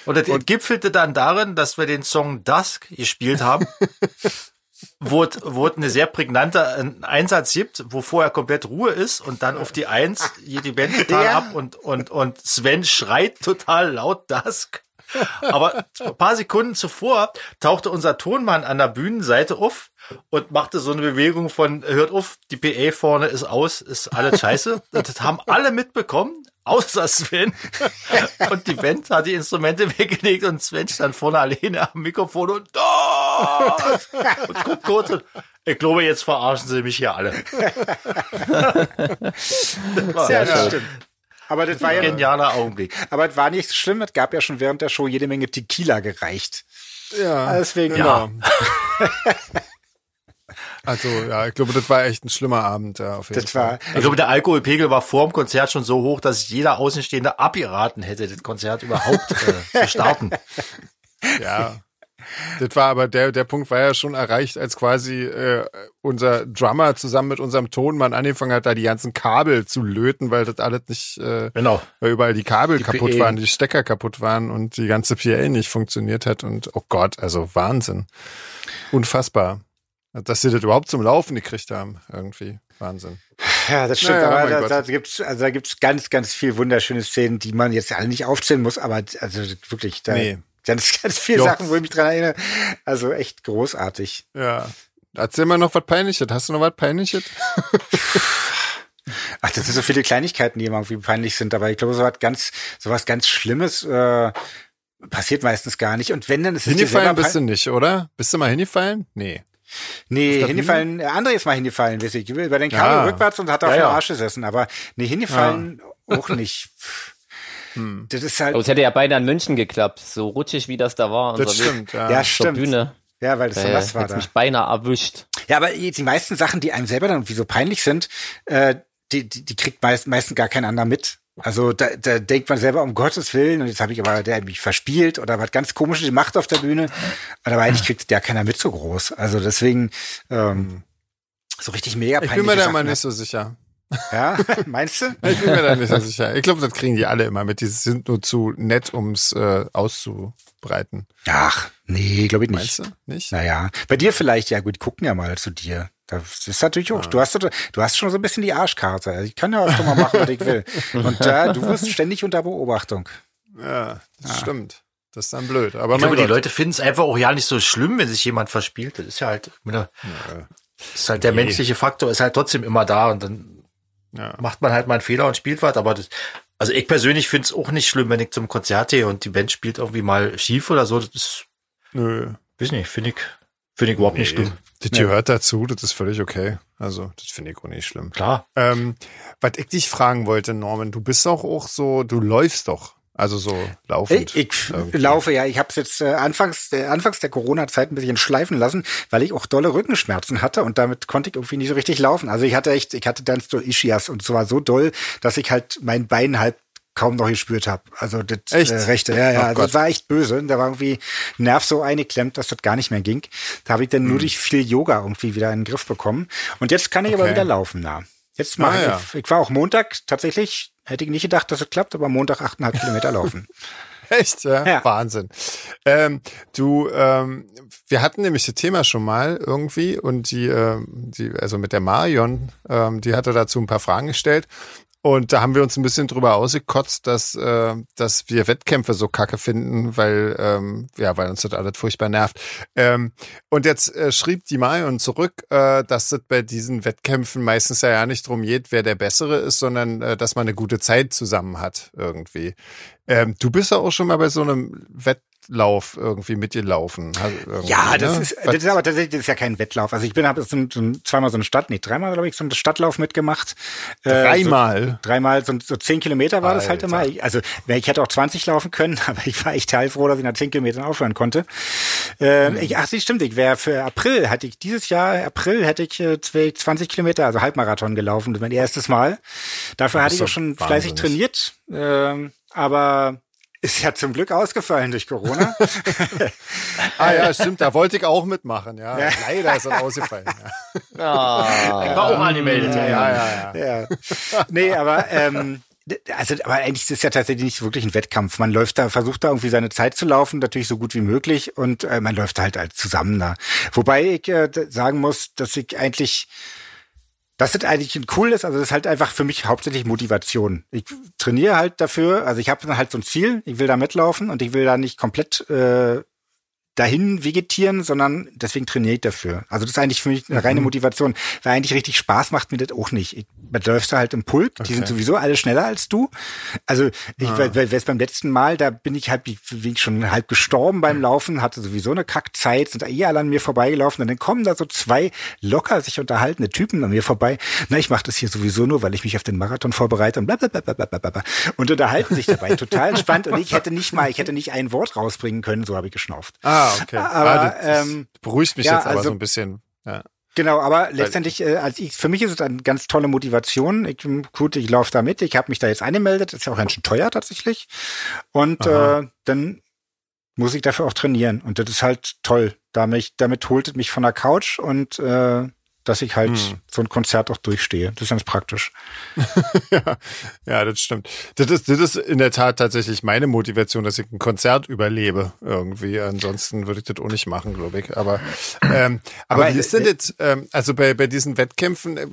Und das und gipfelte dann darin, dass wir den Song Dusk gespielt haben, wo, es, wo es eine sehr prägnante Einsatz gibt, wo vorher komplett Ruhe ist und dann auf die Eins geht die Band total ja. ab und, und, und Sven schreit total laut Dusk. Aber ein paar Sekunden zuvor tauchte unser Tonmann an der Bühnenseite auf und machte so eine Bewegung von, hört auf, die PA vorne ist aus, ist alles scheiße. Das haben alle mitbekommen, außer Sven. Und die Band hat die Instrumente weggelegt und Sven stand vorne alleine am Mikrofon und, und guckt kurz und, ich glaube, jetzt verarschen sie mich hier alle. Sehr ja, stimmt. Aber das war ja genialer Augenblick. Aber das war nicht so schlimm. Es gab ja schon während der Show jede Menge Tequila gereicht. Ja. Deswegen. Ja. Also ja, ich glaube, das war echt ein schlimmer Abend. Ja, auf jeden das Fall. War, ich glaube, der Alkoholpegel war vor dem Konzert schon so hoch, dass jeder Außenstehende abgeraten hätte, das Konzert überhaupt äh, zu starten. Ja, das war aber der, der Punkt war ja schon erreicht, als quasi äh, unser Drummer zusammen mit unserem Tonmann angefangen hat, da die ganzen Kabel zu löten, weil das alles nicht, äh, genau. weil überall die Kabel die kaputt PA. waren, die Stecker kaputt waren und die ganze PA nicht funktioniert hat und oh Gott, also Wahnsinn. Unfassbar. Dass sie das überhaupt zum Laufen gekriegt haben, irgendwie. Wahnsinn. Ja, das stimmt, naja, aber da, da gibt's also da gibt's ganz, ganz viel wunderschöne Szenen, die man jetzt alle nicht aufzählen muss, aber also wirklich, da, nee. Ganz, ganz viele Sachen, wo ich mich dran erinnere. Also echt großartig. Ja. Erzähl mal noch was Peinliches. Hast du noch was Peinliches? Ach, das sind so viele Kleinigkeiten, die immer irgendwie peinlich sind, aber ich glaube, so was ganz, so was ganz Schlimmes äh, passiert meistens gar nicht. Und wenn, dann ist es Hingefallen bist du nicht, oder? Bist du mal hingefallen? Nee. Nee, hingefallen, äh, André ist mal hingefallen, weiß ich, über den Kabel ah. rückwärts und hat auf ja, dem Arsch gesessen, aber nee, hingefallen ja. auch nicht. Hm. Das ist halt. Aber es hätte ja beinahe in München geklappt, so rutschig wie das da war. Das stimmt, ja. Ja, stimmt. Bühne. Ja, weil das so nass war. Hat mich beinahe erwischt. Ja, aber die meisten Sachen, die einem selber dann irgendwie so peinlich sind, äh, die, die, die kriegt meist, meistens gar kein anderer mit. Also da, da denkt man selber um Gottes Willen und jetzt habe ich aber der mich verspielt oder was ganz komisches gemacht auf der Bühne. Aber eigentlich kriegt ja keiner mit so groß. Also deswegen ähm, so richtig mega peinlich. Ich bin mir da mal nicht so sicher. Ja, meinst du? Ich bin mir da nicht so sicher. Ich glaube, das kriegen die alle immer mit. Die sind nur zu nett, ums äh, auszubreiten. Ach, nee, glaube ich nicht. Meinst du nicht? Naja, bei dir vielleicht, ja gut, die gucken ja mal zu dir. Das ist natürlich auch, ja. du hast, du hast schon so ein bisschen die Arschkarte. Also ich kann ja auch schon mal machen, was ich will. Und äh, du wirst ständig unter Beobachtung. Ja, das ja. stimmt. Das ist dann blöd. Aber ich glaube, die Leute finden es einfach auch ja nicht so schlimm, wenn sich jemand verspielt. Das ist ja halt, ja. ist halt der nee. menschliche Faktor ist halt trotzdem immer da und dann ja. Macht man halt mal einen Fehler und spielt was, aber das, also ich persönlich finde es auch nicht schlimm, wenn ich zum Konzert gehe und die Band spielt irgendwie mal schief oder so. Das ist, Nö. weiß nicht, finde ich, finde ich überhaupt nee. nicht schlimm. Das nee. gehört dazu, das ist völlig okay. Also, das finde ich auch nicht schlimm. Klar. Ähm, was ich dich fragen wollte, Norman, du bist doch auch so, du läufst doch. Also so laufend. Ich, ich laufe ja. Ich habe es jetzt äh, anfangs, äh, anfangs der Corona-Zeit ein bisschen schleifen lassen, weil ich auch dolle Rückenschmerzen hatte und damit konnte ich irgendwie nicht so richtig laufen. Also ich hatte echt, ich hatte dann so Ischias und zwar so doll, dass ich halt mein Bein halb kaum noch gespürt habe. Also das echt? Äh, rechte, ja, ja. Oh also das war echt böse. Da war irgendwie Nerv so eingeklemmt, dass das gar nicht mehr ging. Da habe ich dann hm. nur durch viel Yoga irgendwie wieder in den Griff bekommen. Und jetzt kann ich okay. aber wieder laufen, na. Jetzt mache ah, ich, ja. ich war auch Montag tatsächlich, hätte ich nicht gedacht, dass es klappt, aber Montag 8,5 Kilometer laufen. Echt, ja? ja. Wahnsinn. Ähm, du, ähm, wir hatten nämlich das Thema schon mal irgendwie und die, äh, die also mit der Marion, ähm, die hatte dazu ein paar Fragen gestellt und da haben wir uns ein bisschen drüber ausgekotzt, dass, äh, dass wir Wettkämpfe so kacke finden, weil, ähm, ja, weil uns das alles furchtbar nervt. Ähm, und jetzt äh, schrieb die Marion zurück, äh, dass es bei diesen Wettkämpfen meistens ja nicht drum geht, wer der Bessere ist, sondern äh, dass man eine gute Zeit zusammen hat irgendwie. Ähm, du bist ja auch schon mal bei so einem Wett Wettlauf irgendwie mit dir laufen. Ja, das, ne? ist, das ist aber tatsächlich das ist ja kein Wettlauf. Also ich bin habe so, zweimal so eine Stadt, nee, dreimal glaube ich, so einen Stadtlauf mitgemacht. Dreimal? Äh, so, dreimal, so, so zehn Kilometer war Alter. das halt immer. Also ich hätte auch 20 laufen können, aber ich war echt heilfroh, dass ich nach zehn Kilometern aufhören konnte. Äh, mhm. ich, ach, das stimmt, ich wäre für April, hatte ich dieses Jahr, April hätte ich äh, 20 Kilometer, also Halbmarathon gelaufen. Das mein erstes Mal. Dafür hatte ich auch schon wahnsinnig. fleißig trainiert. Äh, aber ist ja zum Glück ausgefallen durch Corona. ah ja, stimmt, da wollte ich auch mitmachen, ja. ja. Leider ist er ausgefallen. Ja. Oh. War auch angemeldet, ja, ja, ja. ja. ja. Nee, aber ähm, also, aber eigentlich ist es ja tatsächlich nicht wirklich ein Wettkampf. Man läuft da, versucht da irgendwie seine Zeit zu laufen, natürlich so gut wie möglich, und äh, man läuft halt als zusammen da. Wobei ich äh, sagen muss, dass ich eigentlich das ist eigentlich ein cooles, also das ist halt einfach für mich hauptsächlich Motivation. Ich trainiere halt dafür, also ich habe dann halt so ein Ziel, ich will da mitlaufen und ich will da nicht komplett äh, dahin vegetieren, sondern deswegen trainiere ich dafür. Also das ist eigentlich für mich eine reine mhm. Motivation. Weil eigentlich richtig Spaß macht mir das auch nicht. Ich, man läufst da halt im Pulk, okay. die sind sowieso alle schneller als du. Also ich ah. weil beim letzten Mal, da bin ich halt wie schon halb gestorben beim Laufen, hatte sowieso eine Kackzeit, sind eh alle an mir vorbeigelaufen und dann kommen da so zwei locker sich unterhaltende Typen an mir vorbei. Na, ich mache das hier sowieso nur, weil ich mich auf den Marathon vorbereite und blablabla. Und unterhalten sich dabei total entspannt und ich hätte nicht mal, ich hätte nicht ein Wort rausbringen können, so habe ich geschnauft. Ah, Ah, okay. Aber, ah, das, ähm, beruhigt mich ja, jetzt aber also, so ein bisschen. Ja. Genau, aber letztendlich, äh, als ich, für mich ist es eine ganz tolle Motivation. Ich, gut, ich laufe da mit. Ich habe mich da jetzt angemeldet. Ist ja auch ganz schön teuer tatsächlich. Und äh, dann muss ich dafür auch trainieren. Und das ist halt toll. Damit, damit holt es mich von der Couch und äh, dass ich halt hm. so ein Konzert auch durchstehe. Das ist ganz praktisch. ja, ja, das stimmt. Das ist, das ist in der Tat tatsächlich meine Motivation, dass ich ein Konzert überlebe irgendwie. Ansonsten würde ich das auch nicht machen, glaube ich. Aber, ähm, aber, aber wie ist denn das, ähm, also bei, bei diesen Wettkämpfen, äh,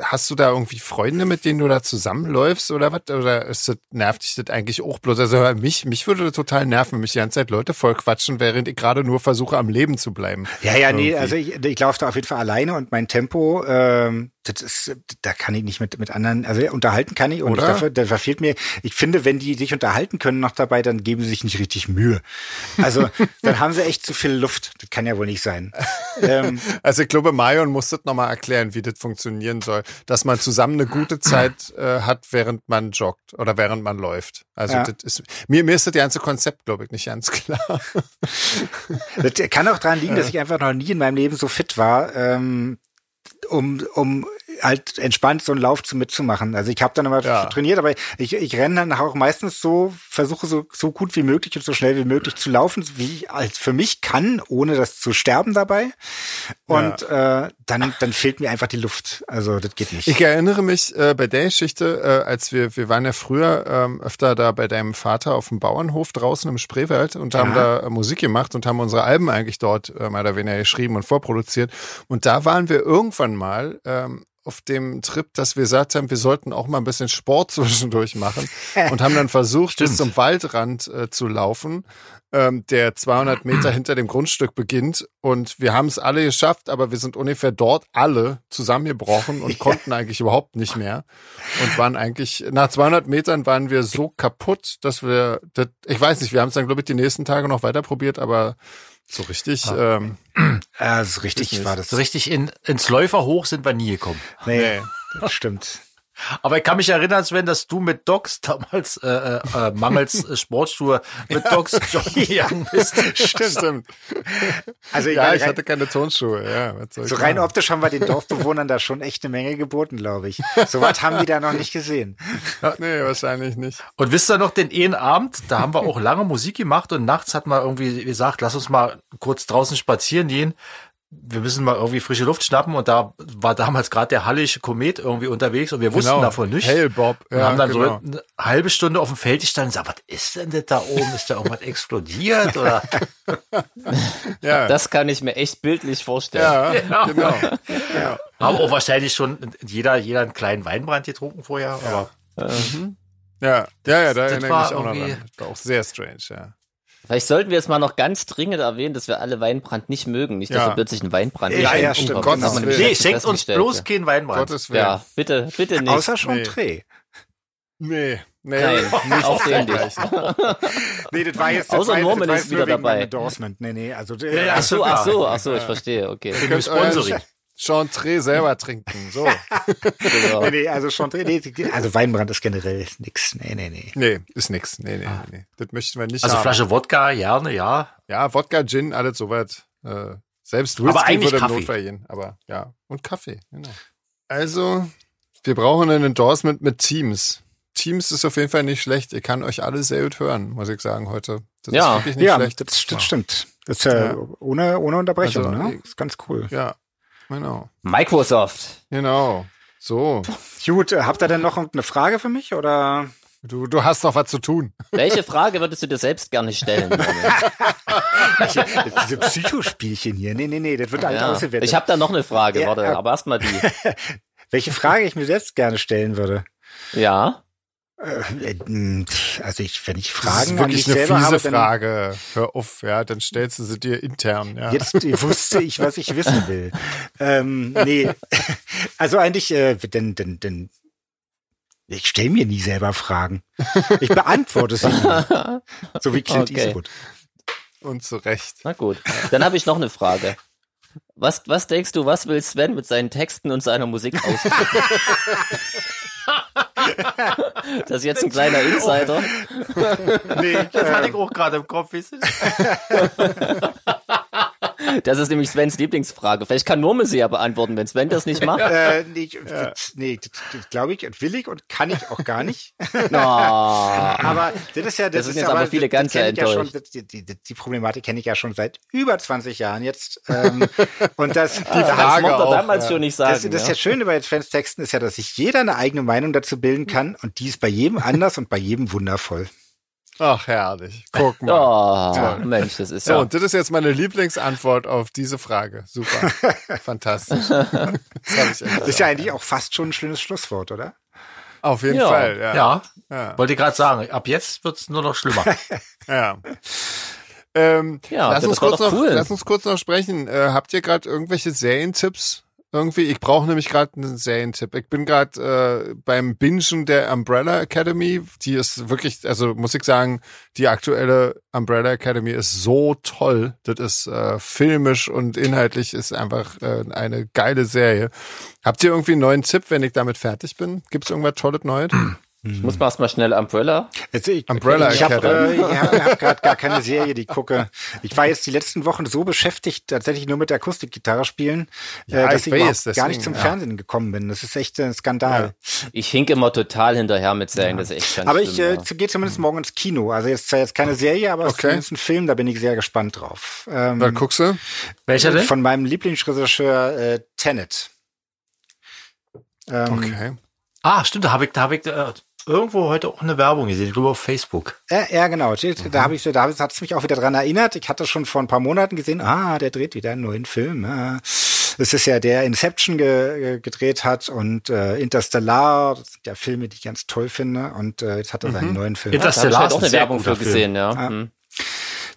hast du da irgendwie Freunde, mit denen du da zusammenläufst oder was? Oder ist das, nervt dich das eigentlich auch bloß? Also mich, mich würde das total nerven, wenn mich die ganze Zeit Leute voll quatschen, während ich gerade nur versuche, am Leben zu bleiben. Ja, ja, irgendwie. nee, also ich, ich laufe da auf jeden Fall alleine und mein Tempo, ähm, das ist, da kann ich nicht mit, mit anderen, also unterhalten kann ich und Oder? dafür, da verfehlt mir, ich finde, wenn die sich unterhalten können noch dabei, dann geben sie sich nicht richtig Mühe. Also, dann haben sie echt zu viel Luft. Das kann ja wohl nicht sein. ähm, also, ich glaube, Marion muss das nochmal erklären, wie das funktionieren soll. Dass man zusammen eine gute Zeit äh, hat, während man joggt oder während man läuft. Also, ja. das ist, mir, mir ist das ganze Konzept, glaube ich, nicht ganz klar. das kann auch daran liegen, dass ich einfach noch nie in meinem Leben so fit war. Ähm, um, um halt entspannt so einen Lauf zu mitzumachen. Also ich habe dann immer ja. trainiert, aber ich, ich renne dann auch meistens so, versuche so, so gut wie möglich und so schnell wie möglich zu laufen, wie ich als für mich kann, ohne das zu sterben dabei. Und ja. äh, dann, dann fehlt mir einfach die Luft. Also das geht nicht. Ich erinnere mich äh, bei der Geschichte, äh, als wir, wir waren ja früher ähm, öfter da bei deinem Vater auf dem Bauernhof draußen im Spreewald und haben ja. da Musik gemacht und haben unsere Alben eigentlich dort äh, mehr oder weniger geschrieben und vorproduziert. Und da waren wir irgendwann mal ähm, auf dem Trip, dass wir gesagt haben, wir sollten auch mal ein bisschen Sport zwischendurch machen und haben dann versucht, bis zum Waldrand äh, zu laufen, ähm, der 200 Meter hinter dem Grundstück beginnt. Und wir haben es alle geschafft, aber wir sind ungefähr dort alle zusammengebrochen und konnten eigentlich überhaupt nicht mehr und waren eigentlich nach 200 Metern waren wir so kaputt, dass wir, das, ich weiß nicht, wir haben es dann glaube ich die nächsten Tage noch weiter probiert, aber so richtig. Ah. Ähm, ja, so richtig war das. So richtig in, ins Läufer hoch sind wir nie gekommen. Nee, nee. das stimmt. Aber ich kann mich erinnern, Sven, dass du mit Docs damals äh, äh, äh mangels Sportschuhe mit Docs joggen gegangen bist. Stimmt. Also ich, ja, ich hatte keine Turnschuhe. Ja, so rein optisch haben wir den Dorfbewohnern da schon echt eine Menge geboten, glaube ich. So was haben die da noch nicht gesehen. Nee, wahrscheinlich nicht. Und wisst ihr noch den einen Abend, da haben wir auch lange Musik gemacht und nachts hat man irgendwie gesagt, lass uns mal kurz draußen spazieren gehen wir müssen mal irgendwie frische Luft schnappen und da war damals gerade der Hallische Komet irgendwie unterwegs und wir wussten genau. davon nicht. Hey Bob. Ja, und haben dann genau. so eine halbe Stunde auf dem Feld gestanden und gesagt, was ist denn das da oben? Ist da irgendwas explodiert oder? ja. Das kann ich mir echt bildlich vorstellen. Ja, ja. genau. Ja. Haben auch wahrscheinlich schon jeder, jeder einen kleinen Weinbrand getrunken vorher, ja. aber. Mhm. Ja, ja, ja, da erinnere ich mich auch noch dran. Das war auch sehr strange, ja. Vielleicht sollten wir jetzt mal noch ganz dringend erwähnen, dass wir alle Weinbrand nicht mögen. Nicht, dass ja. wir plötzlich einen Weinbrand Ja, ja, stimmt. Um Gottes Willen. Nee, schenkt uns bloß ja. keinen Weinbrand. Gottes Willen. Ja, bitte, bitte nicht. Außer schon Dreh. Nee. Nee, Nein, nicht auch den nicht. nee, das war jetzt das Außer war, Norman das ist wieder dabei. Endorsement. Nee, nee, also ja, ach so, ach so, ach so, ich verstehe, okay. Ihr könnt Sponsoring. Chantre selber trinken. So. genau. nee, nee, also Chantre, nee, also Weinbrand ist generell nix. Nee, nee, nee. Nee, ist nix. Nee, nee, ah. nee. Das möchten wir nicht Also haben. Flasche Wodka, gerne, ja. Ja, Wodka, Gin, alles soweit. Äh, selbst Whisky aber eigentlich würde Kaffee. Notfall gehen. Aber ja, und Kaffee, genau. Also, wir brauchen ein Endorsement mit Teams. Teams ist auf jeden Fall nicht schlecht. Ihr kann euch alle sehr gut hören, muss ich sagen, heute. Das ja, ist wirklich nicht ja, schlecht. Das, das stimmt. Das ist ja, ja. Ohne, ohne Unterbrechung, also, ne? Das ist ganz cool. Ja, Genau. Microsoft. Genau. So. Gut, äh, habt ihr denn noch eine Frage für mich oder? Du, du hast noch was zu tun. Welche Frage würdest du dir selbst gerne stellen? Diese Psychospielchen hier. Nee, nee, nee, das wird alles ja. ausgewertet. Ich habe da noch eine Frage, ja, warte, aber erstmal die. Welche Frage ich mir selbst gerne stellen würde? Ja. Äh, hm, also ich, wenn ich Fragen das ist wirklich eine fiese habe, Frage. Hör auf, ja, dann stellst du sie dir intern. Ja. Jetzt wusste ich, was ich wissen will. ähm, nee, also eigentlich, äh, denn, denn, denn, ich stelle mir nie selber Fragen. Ich beantworte sie. so wie Clint okay. Eastwood. Und zu Recht. Na gut, dann habe ich noch eine Frage. Was, was denkst du, was will Sven mit seinen Texten und seiner Musik ausdrücken? das ist jetzt ein kleiner Insider. nee, das hatte ich auch gerade im Kopf. Das ist nämlich Svens Lieblingsfrage. Vielleicht kann Norman sie ja beantworten, wenn Sven das nicht macht. Äh, nee, ja. nee glaube ich, will ich und kann ich auch gar nicht. No. aber das ist ja, das, das ist jetzt aber, aber viele ganz enttäuscht. Ja schon, die, die, die, Problematik kenne ich ja schon seit über 20 Jahren jetzt. Ähm, und das, die Frage das mochte auch, damals ja. schon nicht sagen. Das, das ja. ist ja Schöne bei Svens Texten ist ja, dass sich jeder eine eigene Meinung dazu bilden kann und die ist bei jedem anders und bei jedem wundervoll. Ach, herrlich. Guck mal. Oh, ja. Mensch, das ist so. Ja. Und das ist jetzt meine Lieblingsantwort auf diese Frage. Super. Fantastisch. Das, das ist ja eigentlich auch fast schon ein schönes Schlusswort, oder? Auf jeden ja. Fall, ja. Ja. ja. Wollte ich gerade sagen, ab jetzt wird's nur noch schlimmer. ja. Ähm, ja, lass, uns kurz noch, cool. lass uns kurz noch sprechen. Äh, habt ihr gerade irgendwelche Serientipps irgendwie. Ich brauche nämlich gerade einen Serientipp. Ich bin gerade äh, beim Bingen der Umbrella Academy. Die ist wirklich, also muss ich sagen, die aktuelle Umbrella Academy ist so toll. Das ist äh, filmisch und inhaltlich ist einfach äh, eine geile Serie. Habt ihr irgendwie einen neuen Tipp, wenn ich damit fertig bin? Gibt es irgendwas Tolles Neues? Ich muss mal erstmal schnell Umbrella. Jetzt, ich, Umbrella ich habe äh, hab, hab gerade gar keine Serie, die ich gucke. Ich war jetzt die letzten Wochen so beschäftigt, tatsächlich nur mit der Akustikgitarre spielen, ja, äh, dass ich, ich weiß, deswegen, gar nicht zum ja. Fernsehen gekommen bin. Das ist echt ein Skandal. Ja. Ich hink immer total hinterher mit Serien, das ist echt ganz Aber ich äh, gehe zumindest morgen ins Kino. Also jetzt zwar jetzt keine Serie, aber es okay. ist zumindest ein Film, da bin ich sehr gespannt drauf. Ähm, Was guckst du? Welcher denn? Von meinem Lieblingsregisseur äh, Tenet. Ähm, okay. Ah, stimmt, da habe ich, da habe ich, äh, irgendwo heute auch eine Werbung gesehen, ich glaube auf Facebook. Ja, ja genau. Da mhm. habe ich so, da hat es mich auch wieder dran erinnert. Ich hatte schon vor ein paar Monaten gesehen, ah, der dreht wieder einen neuen Film. Ah. Das ist ja der Inception ge gedreht hat und äh, Interstellar, das sind ja Filme, die ich ganz toll finde. Und äh, jetzt hat er mhm. seinen neuen Film. Interstellar ist auch eine Werbung für gesehen, ja. ja. Mhm.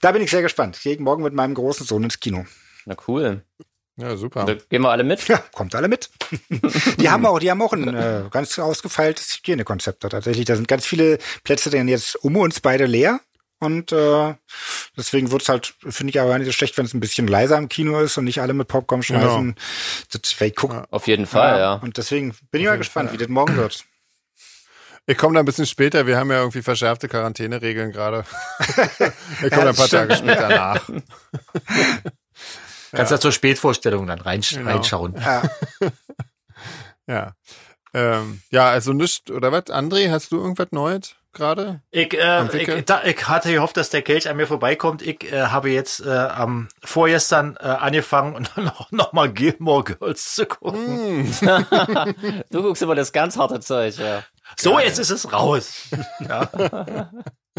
Da bin ich sehr gespannt. Jeden Morgen mit meinem großen Sohn ins Kino. Na cool. Ja, super. Da gehen wir alle mit? Ja, kommt alle mit. die haben auch, die haben auch ein äh, ganz ausgefeiltes Hygienekonzept da tatsächlich. Da sind ganz viele Plätze denn jetzt um uns beide leer. Und äh, deswegen wird's halt, finde ich aber gar nicht so schlecht, wenn es ein bisschen leiser im Kino ist und nicht alle mit Popcorn genau. schmeißen. Genau. Das gucken. Auf jeden Fall, ja. ja. Und deswegen bin ich mal gespannt, Fall, wie das morgen wird. Ich komme da ein bisschen später. Wir haben ja irgendwie verschärfte Quarantäneregeln gerade. ich komme ein paar Tage später nach. Kannst ja. da zur Spätvorstellung dann reinsch genau. reinschauen. Ja. ja. Ähm, ja, also nichts, oder was? André, hast du irgendwas Neues gerade? Ich, äh, ich, da, ich hatte gehofft, dass der Kelch an mir vorbeikommt. Ich äh, habe jetzt äh, am vorgestern äh, angefangen und noch, noch mal Gilmore Girls zu gucken. Mm. du guckst immer das ganz harte Zeug, ja. So, Geil. jetzt ist es raus. ja.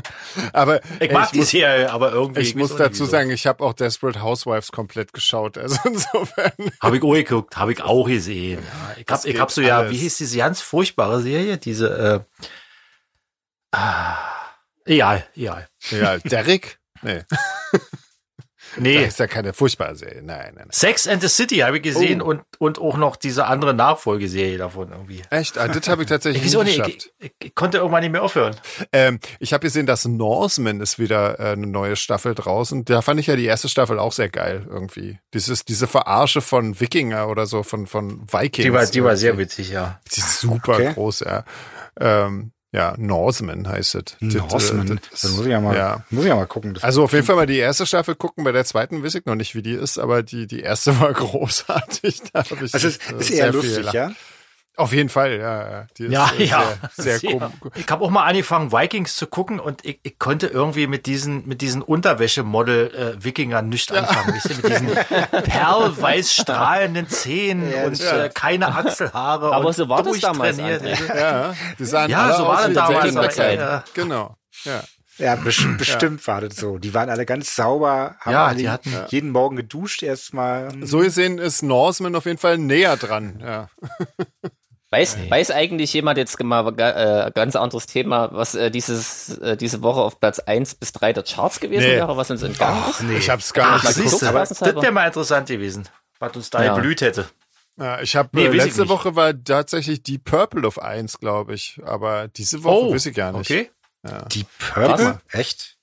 aber ich mag die Serie, aber irgendwie. Ich muss dazu so. sagen, ich habe auch Desperate Housewives komplett geschaut. Also insofern. Habe ich auch geguckt, habe ich auch gesehen. Ja, ich habe ich hab so alles. ja, wie hieß diese ganz furchtbare Serie, diese. Äh, ah, egal, egal. Egal. Derrick? Nee. Nee. Das ist ja keine furchtbare Serie. Nein, nein, nein. Sex and the City habe ich gesehen oh. und, und auch noch diese andere Nachfolgeserie davon irgendwie. Echt? Ah, das habe ich tatsächlich ich, nicht geschafft. Ich, ich, ich, konnte irgendwann nicht mehr aufhören. Ähm, ich habe gesehen, dass Norseman ist wieder äh, eine neue Staffel draußen. Da fand ich ja die erste Staffel auch sehr geil irgendwie. Dieses, diese Verarsche von Wikinger oder so, von, von Vikings. Die war, die war sehr witzig, ja. Die ist super okay. groß, ja. Ähm, ja, Norseman heißt es. Norseman. Das, das, muss ich ja mal, ja. muss ich ja mal gucken. also auf jeden Fall mal die erste Staffel gucken. Bei der zweiten weiß ich noch nicht, wie die ist, aber die, die erste war großartig. Da habe ich also es ist eher lustig, ja? Auf jeden Fall, ja. Die ja, ist, ja. Sehr, sehr cool. Ich habe auch mal angefangen, Vikings zu gucken und ich, ich konnte irgendwie mit diesen, mit diesen Unterwäschemodel äh, Wikingern nicht anfangen. Ja. Weißt du, mit diesen perlweiß strahlenden Zähnen ja, und äh, keine Achselhaare. Aber so war das damals. Ja, die sahen ja so war das damals. Aber, genau, ja. Ja, bestimmt, bestimmt war das so. Die waren alle ganz sauber, haben ja, die hatten jeden Morgen geduscht erstmal. So gesehen ist Norseman auf jeden Fall näher dran, ja. Weiß, weiß eigentlich jemand jetzt mal äh, ganz anderes Thema, was äh, dieses äh, diese Woche auf Platz 1 bis 3 der Charts gewesen nee. wäre, was uns entgangen ist? Nee. Ich hab's gar nicht geguckt. Das wäre mal interessant gewesen, was uns da ja. blüht hätte. Ja, ich habe nee, äh, letzte Woche war tatsächlich die Purple auf 1, glaube ich, aber diese Woche oh, weiß ich gar nicht. Okay. Ja. Die Purple? Echt?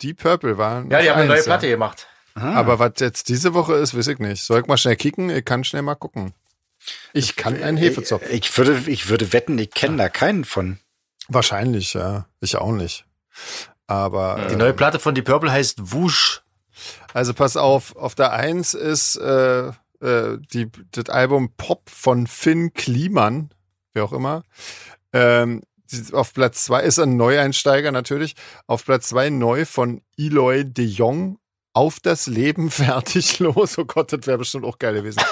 Die Purple waren. Ja, die haben eine neue Platte gemacht. Ah. Aber was jetzt diese Woche ist, weiß ich nicht. Soll ich mal schnell kicken? Ich kann schnell mal gucken. Ich kann einen Hefezopf. Ich, ich würde, ich würde wetten, ich kenne da keinen von. Wahrscheinlich, ja. Ich auch nicht. Aber. Die neue ähm, Platte von Die Purple heißt Wusch. Also pass auf, auf der Eins ist äh, äh, die, das Album Pop von Finn Kliman, wer auch immer. Ähm, auf Platz zwei ist ein Neueinsteiger natürlich. Auf Platz zwei neu von Eloy de Jong auf das Leben fertig los. Oh Gott, das wäre bestimmt auch geil gewesen.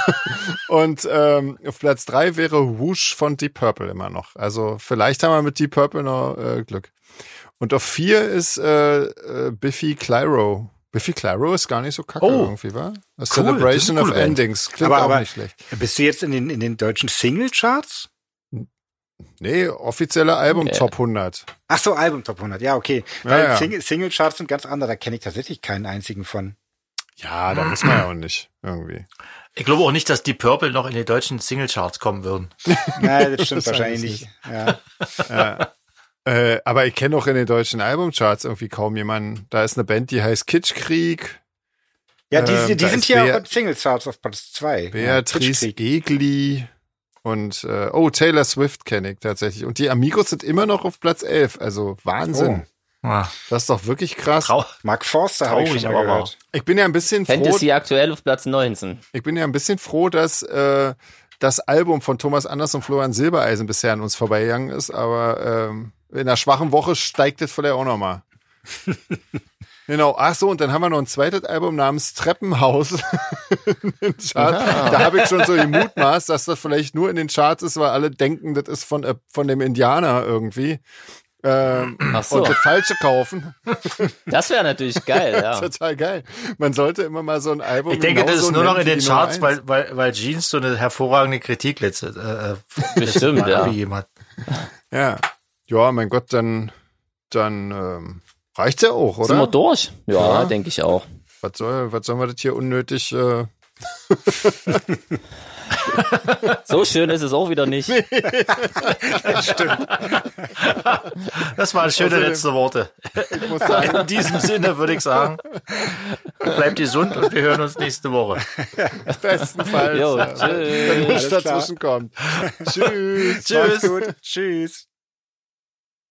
und ähm, auf Platz drei wäre Whoosh von Deep Purple immer noch. Also vielleicht haben wir mit Deep Purple noch äh, Glück. Und auf vier ist äh, äh, Biffy Clyro. Biffy Clyro ist gar nicht so kacke oh, irgendwie, wa? A cool, Celebration of Endings. Klingt aber, auch aber nicht schlecht. Bist du jetzt in den, in den deutschen Single-Charts? Nee, offizielle Album Top 100. Ach so, Album Top 100. Ja, okay. Weil ja, ja. Single, Single Charts sind ganz andere. Da kenne ich tatsächlich keinen einzigen von. Ja, da muss man ja auch nicht irgendwie. Ich glaube auch nicht, dass die Purple noch in die deutschen Single Charts kommen würden. Nein, das stimmt das wahrscheinlich nicht. Ja. ja. Äh, aber ich kenne auch in den deutschen Albumcharts irgendwie kaum jemanden. Da ist eine Band, die heißt Kitschkrieg. Ja, die, die, die ähm, sind hier Be auch Single Charts auf Platz 2. Beatrice ja, Egli. Und äh, oh, Taylor Swift kenne ich tatsächlich. Und die Amigos sind immer noch auf Platz 11. Also Wahnsinn. Oh. Ah. Das ist doch wirklich krass. Trau Mark Forster habe ich schon mal gehört. Ich bin ja ein bisschen froh. Fantasy aktuell auf Platz 19. Ich bin ja ein bisschen froh, dass äh, das Album von Thomas Anders und Florian Silbereisen bisher an uns vorbeigegangen ist. Aber ähm, in einer schwachen Woche steigt das vielleicht auch nochmal. Genau, ach so, und dann haben wir noch ein zweites Album namens Treppenhaus in den Charts. Da habe ich schon so die Mutmaß, dass das vielleicht nur in den Charts ist, weil alle denken, das ist von, äh, von dem Indianer irgendwie. Ähm, Ach so. Und das Falsche kaufen. Das wäre natürlich geil, ja. Total geil. Man sollte immer mal so ein Album. Ich denke, das ist nur noch in den Charts, weil, weil, weil Jeans so eine hervorragende Kritik letzte. Äh, äh Bestimmt, ja. Jemand. Ja. Ja, mein Gott, dann, dann ähm, Reicht's ja auch, oder? Sind wir durch? Ja, ja. denke ich auch. Was soll, was soll man das hier unnötig? Äh so schön ist es auch wieder nicht. Nee. das stimmt. Das waren schöne Außerdem, letzte Worte. Ich muss sagen, in diesem Sinne würde ich sagen, bleibt gesund und wir hören uns nächste Woche. Bestenfalls. Jo, tschüss. Wenn nichts dazwischen kommt. Tschüss. Tschüss. Tschüss.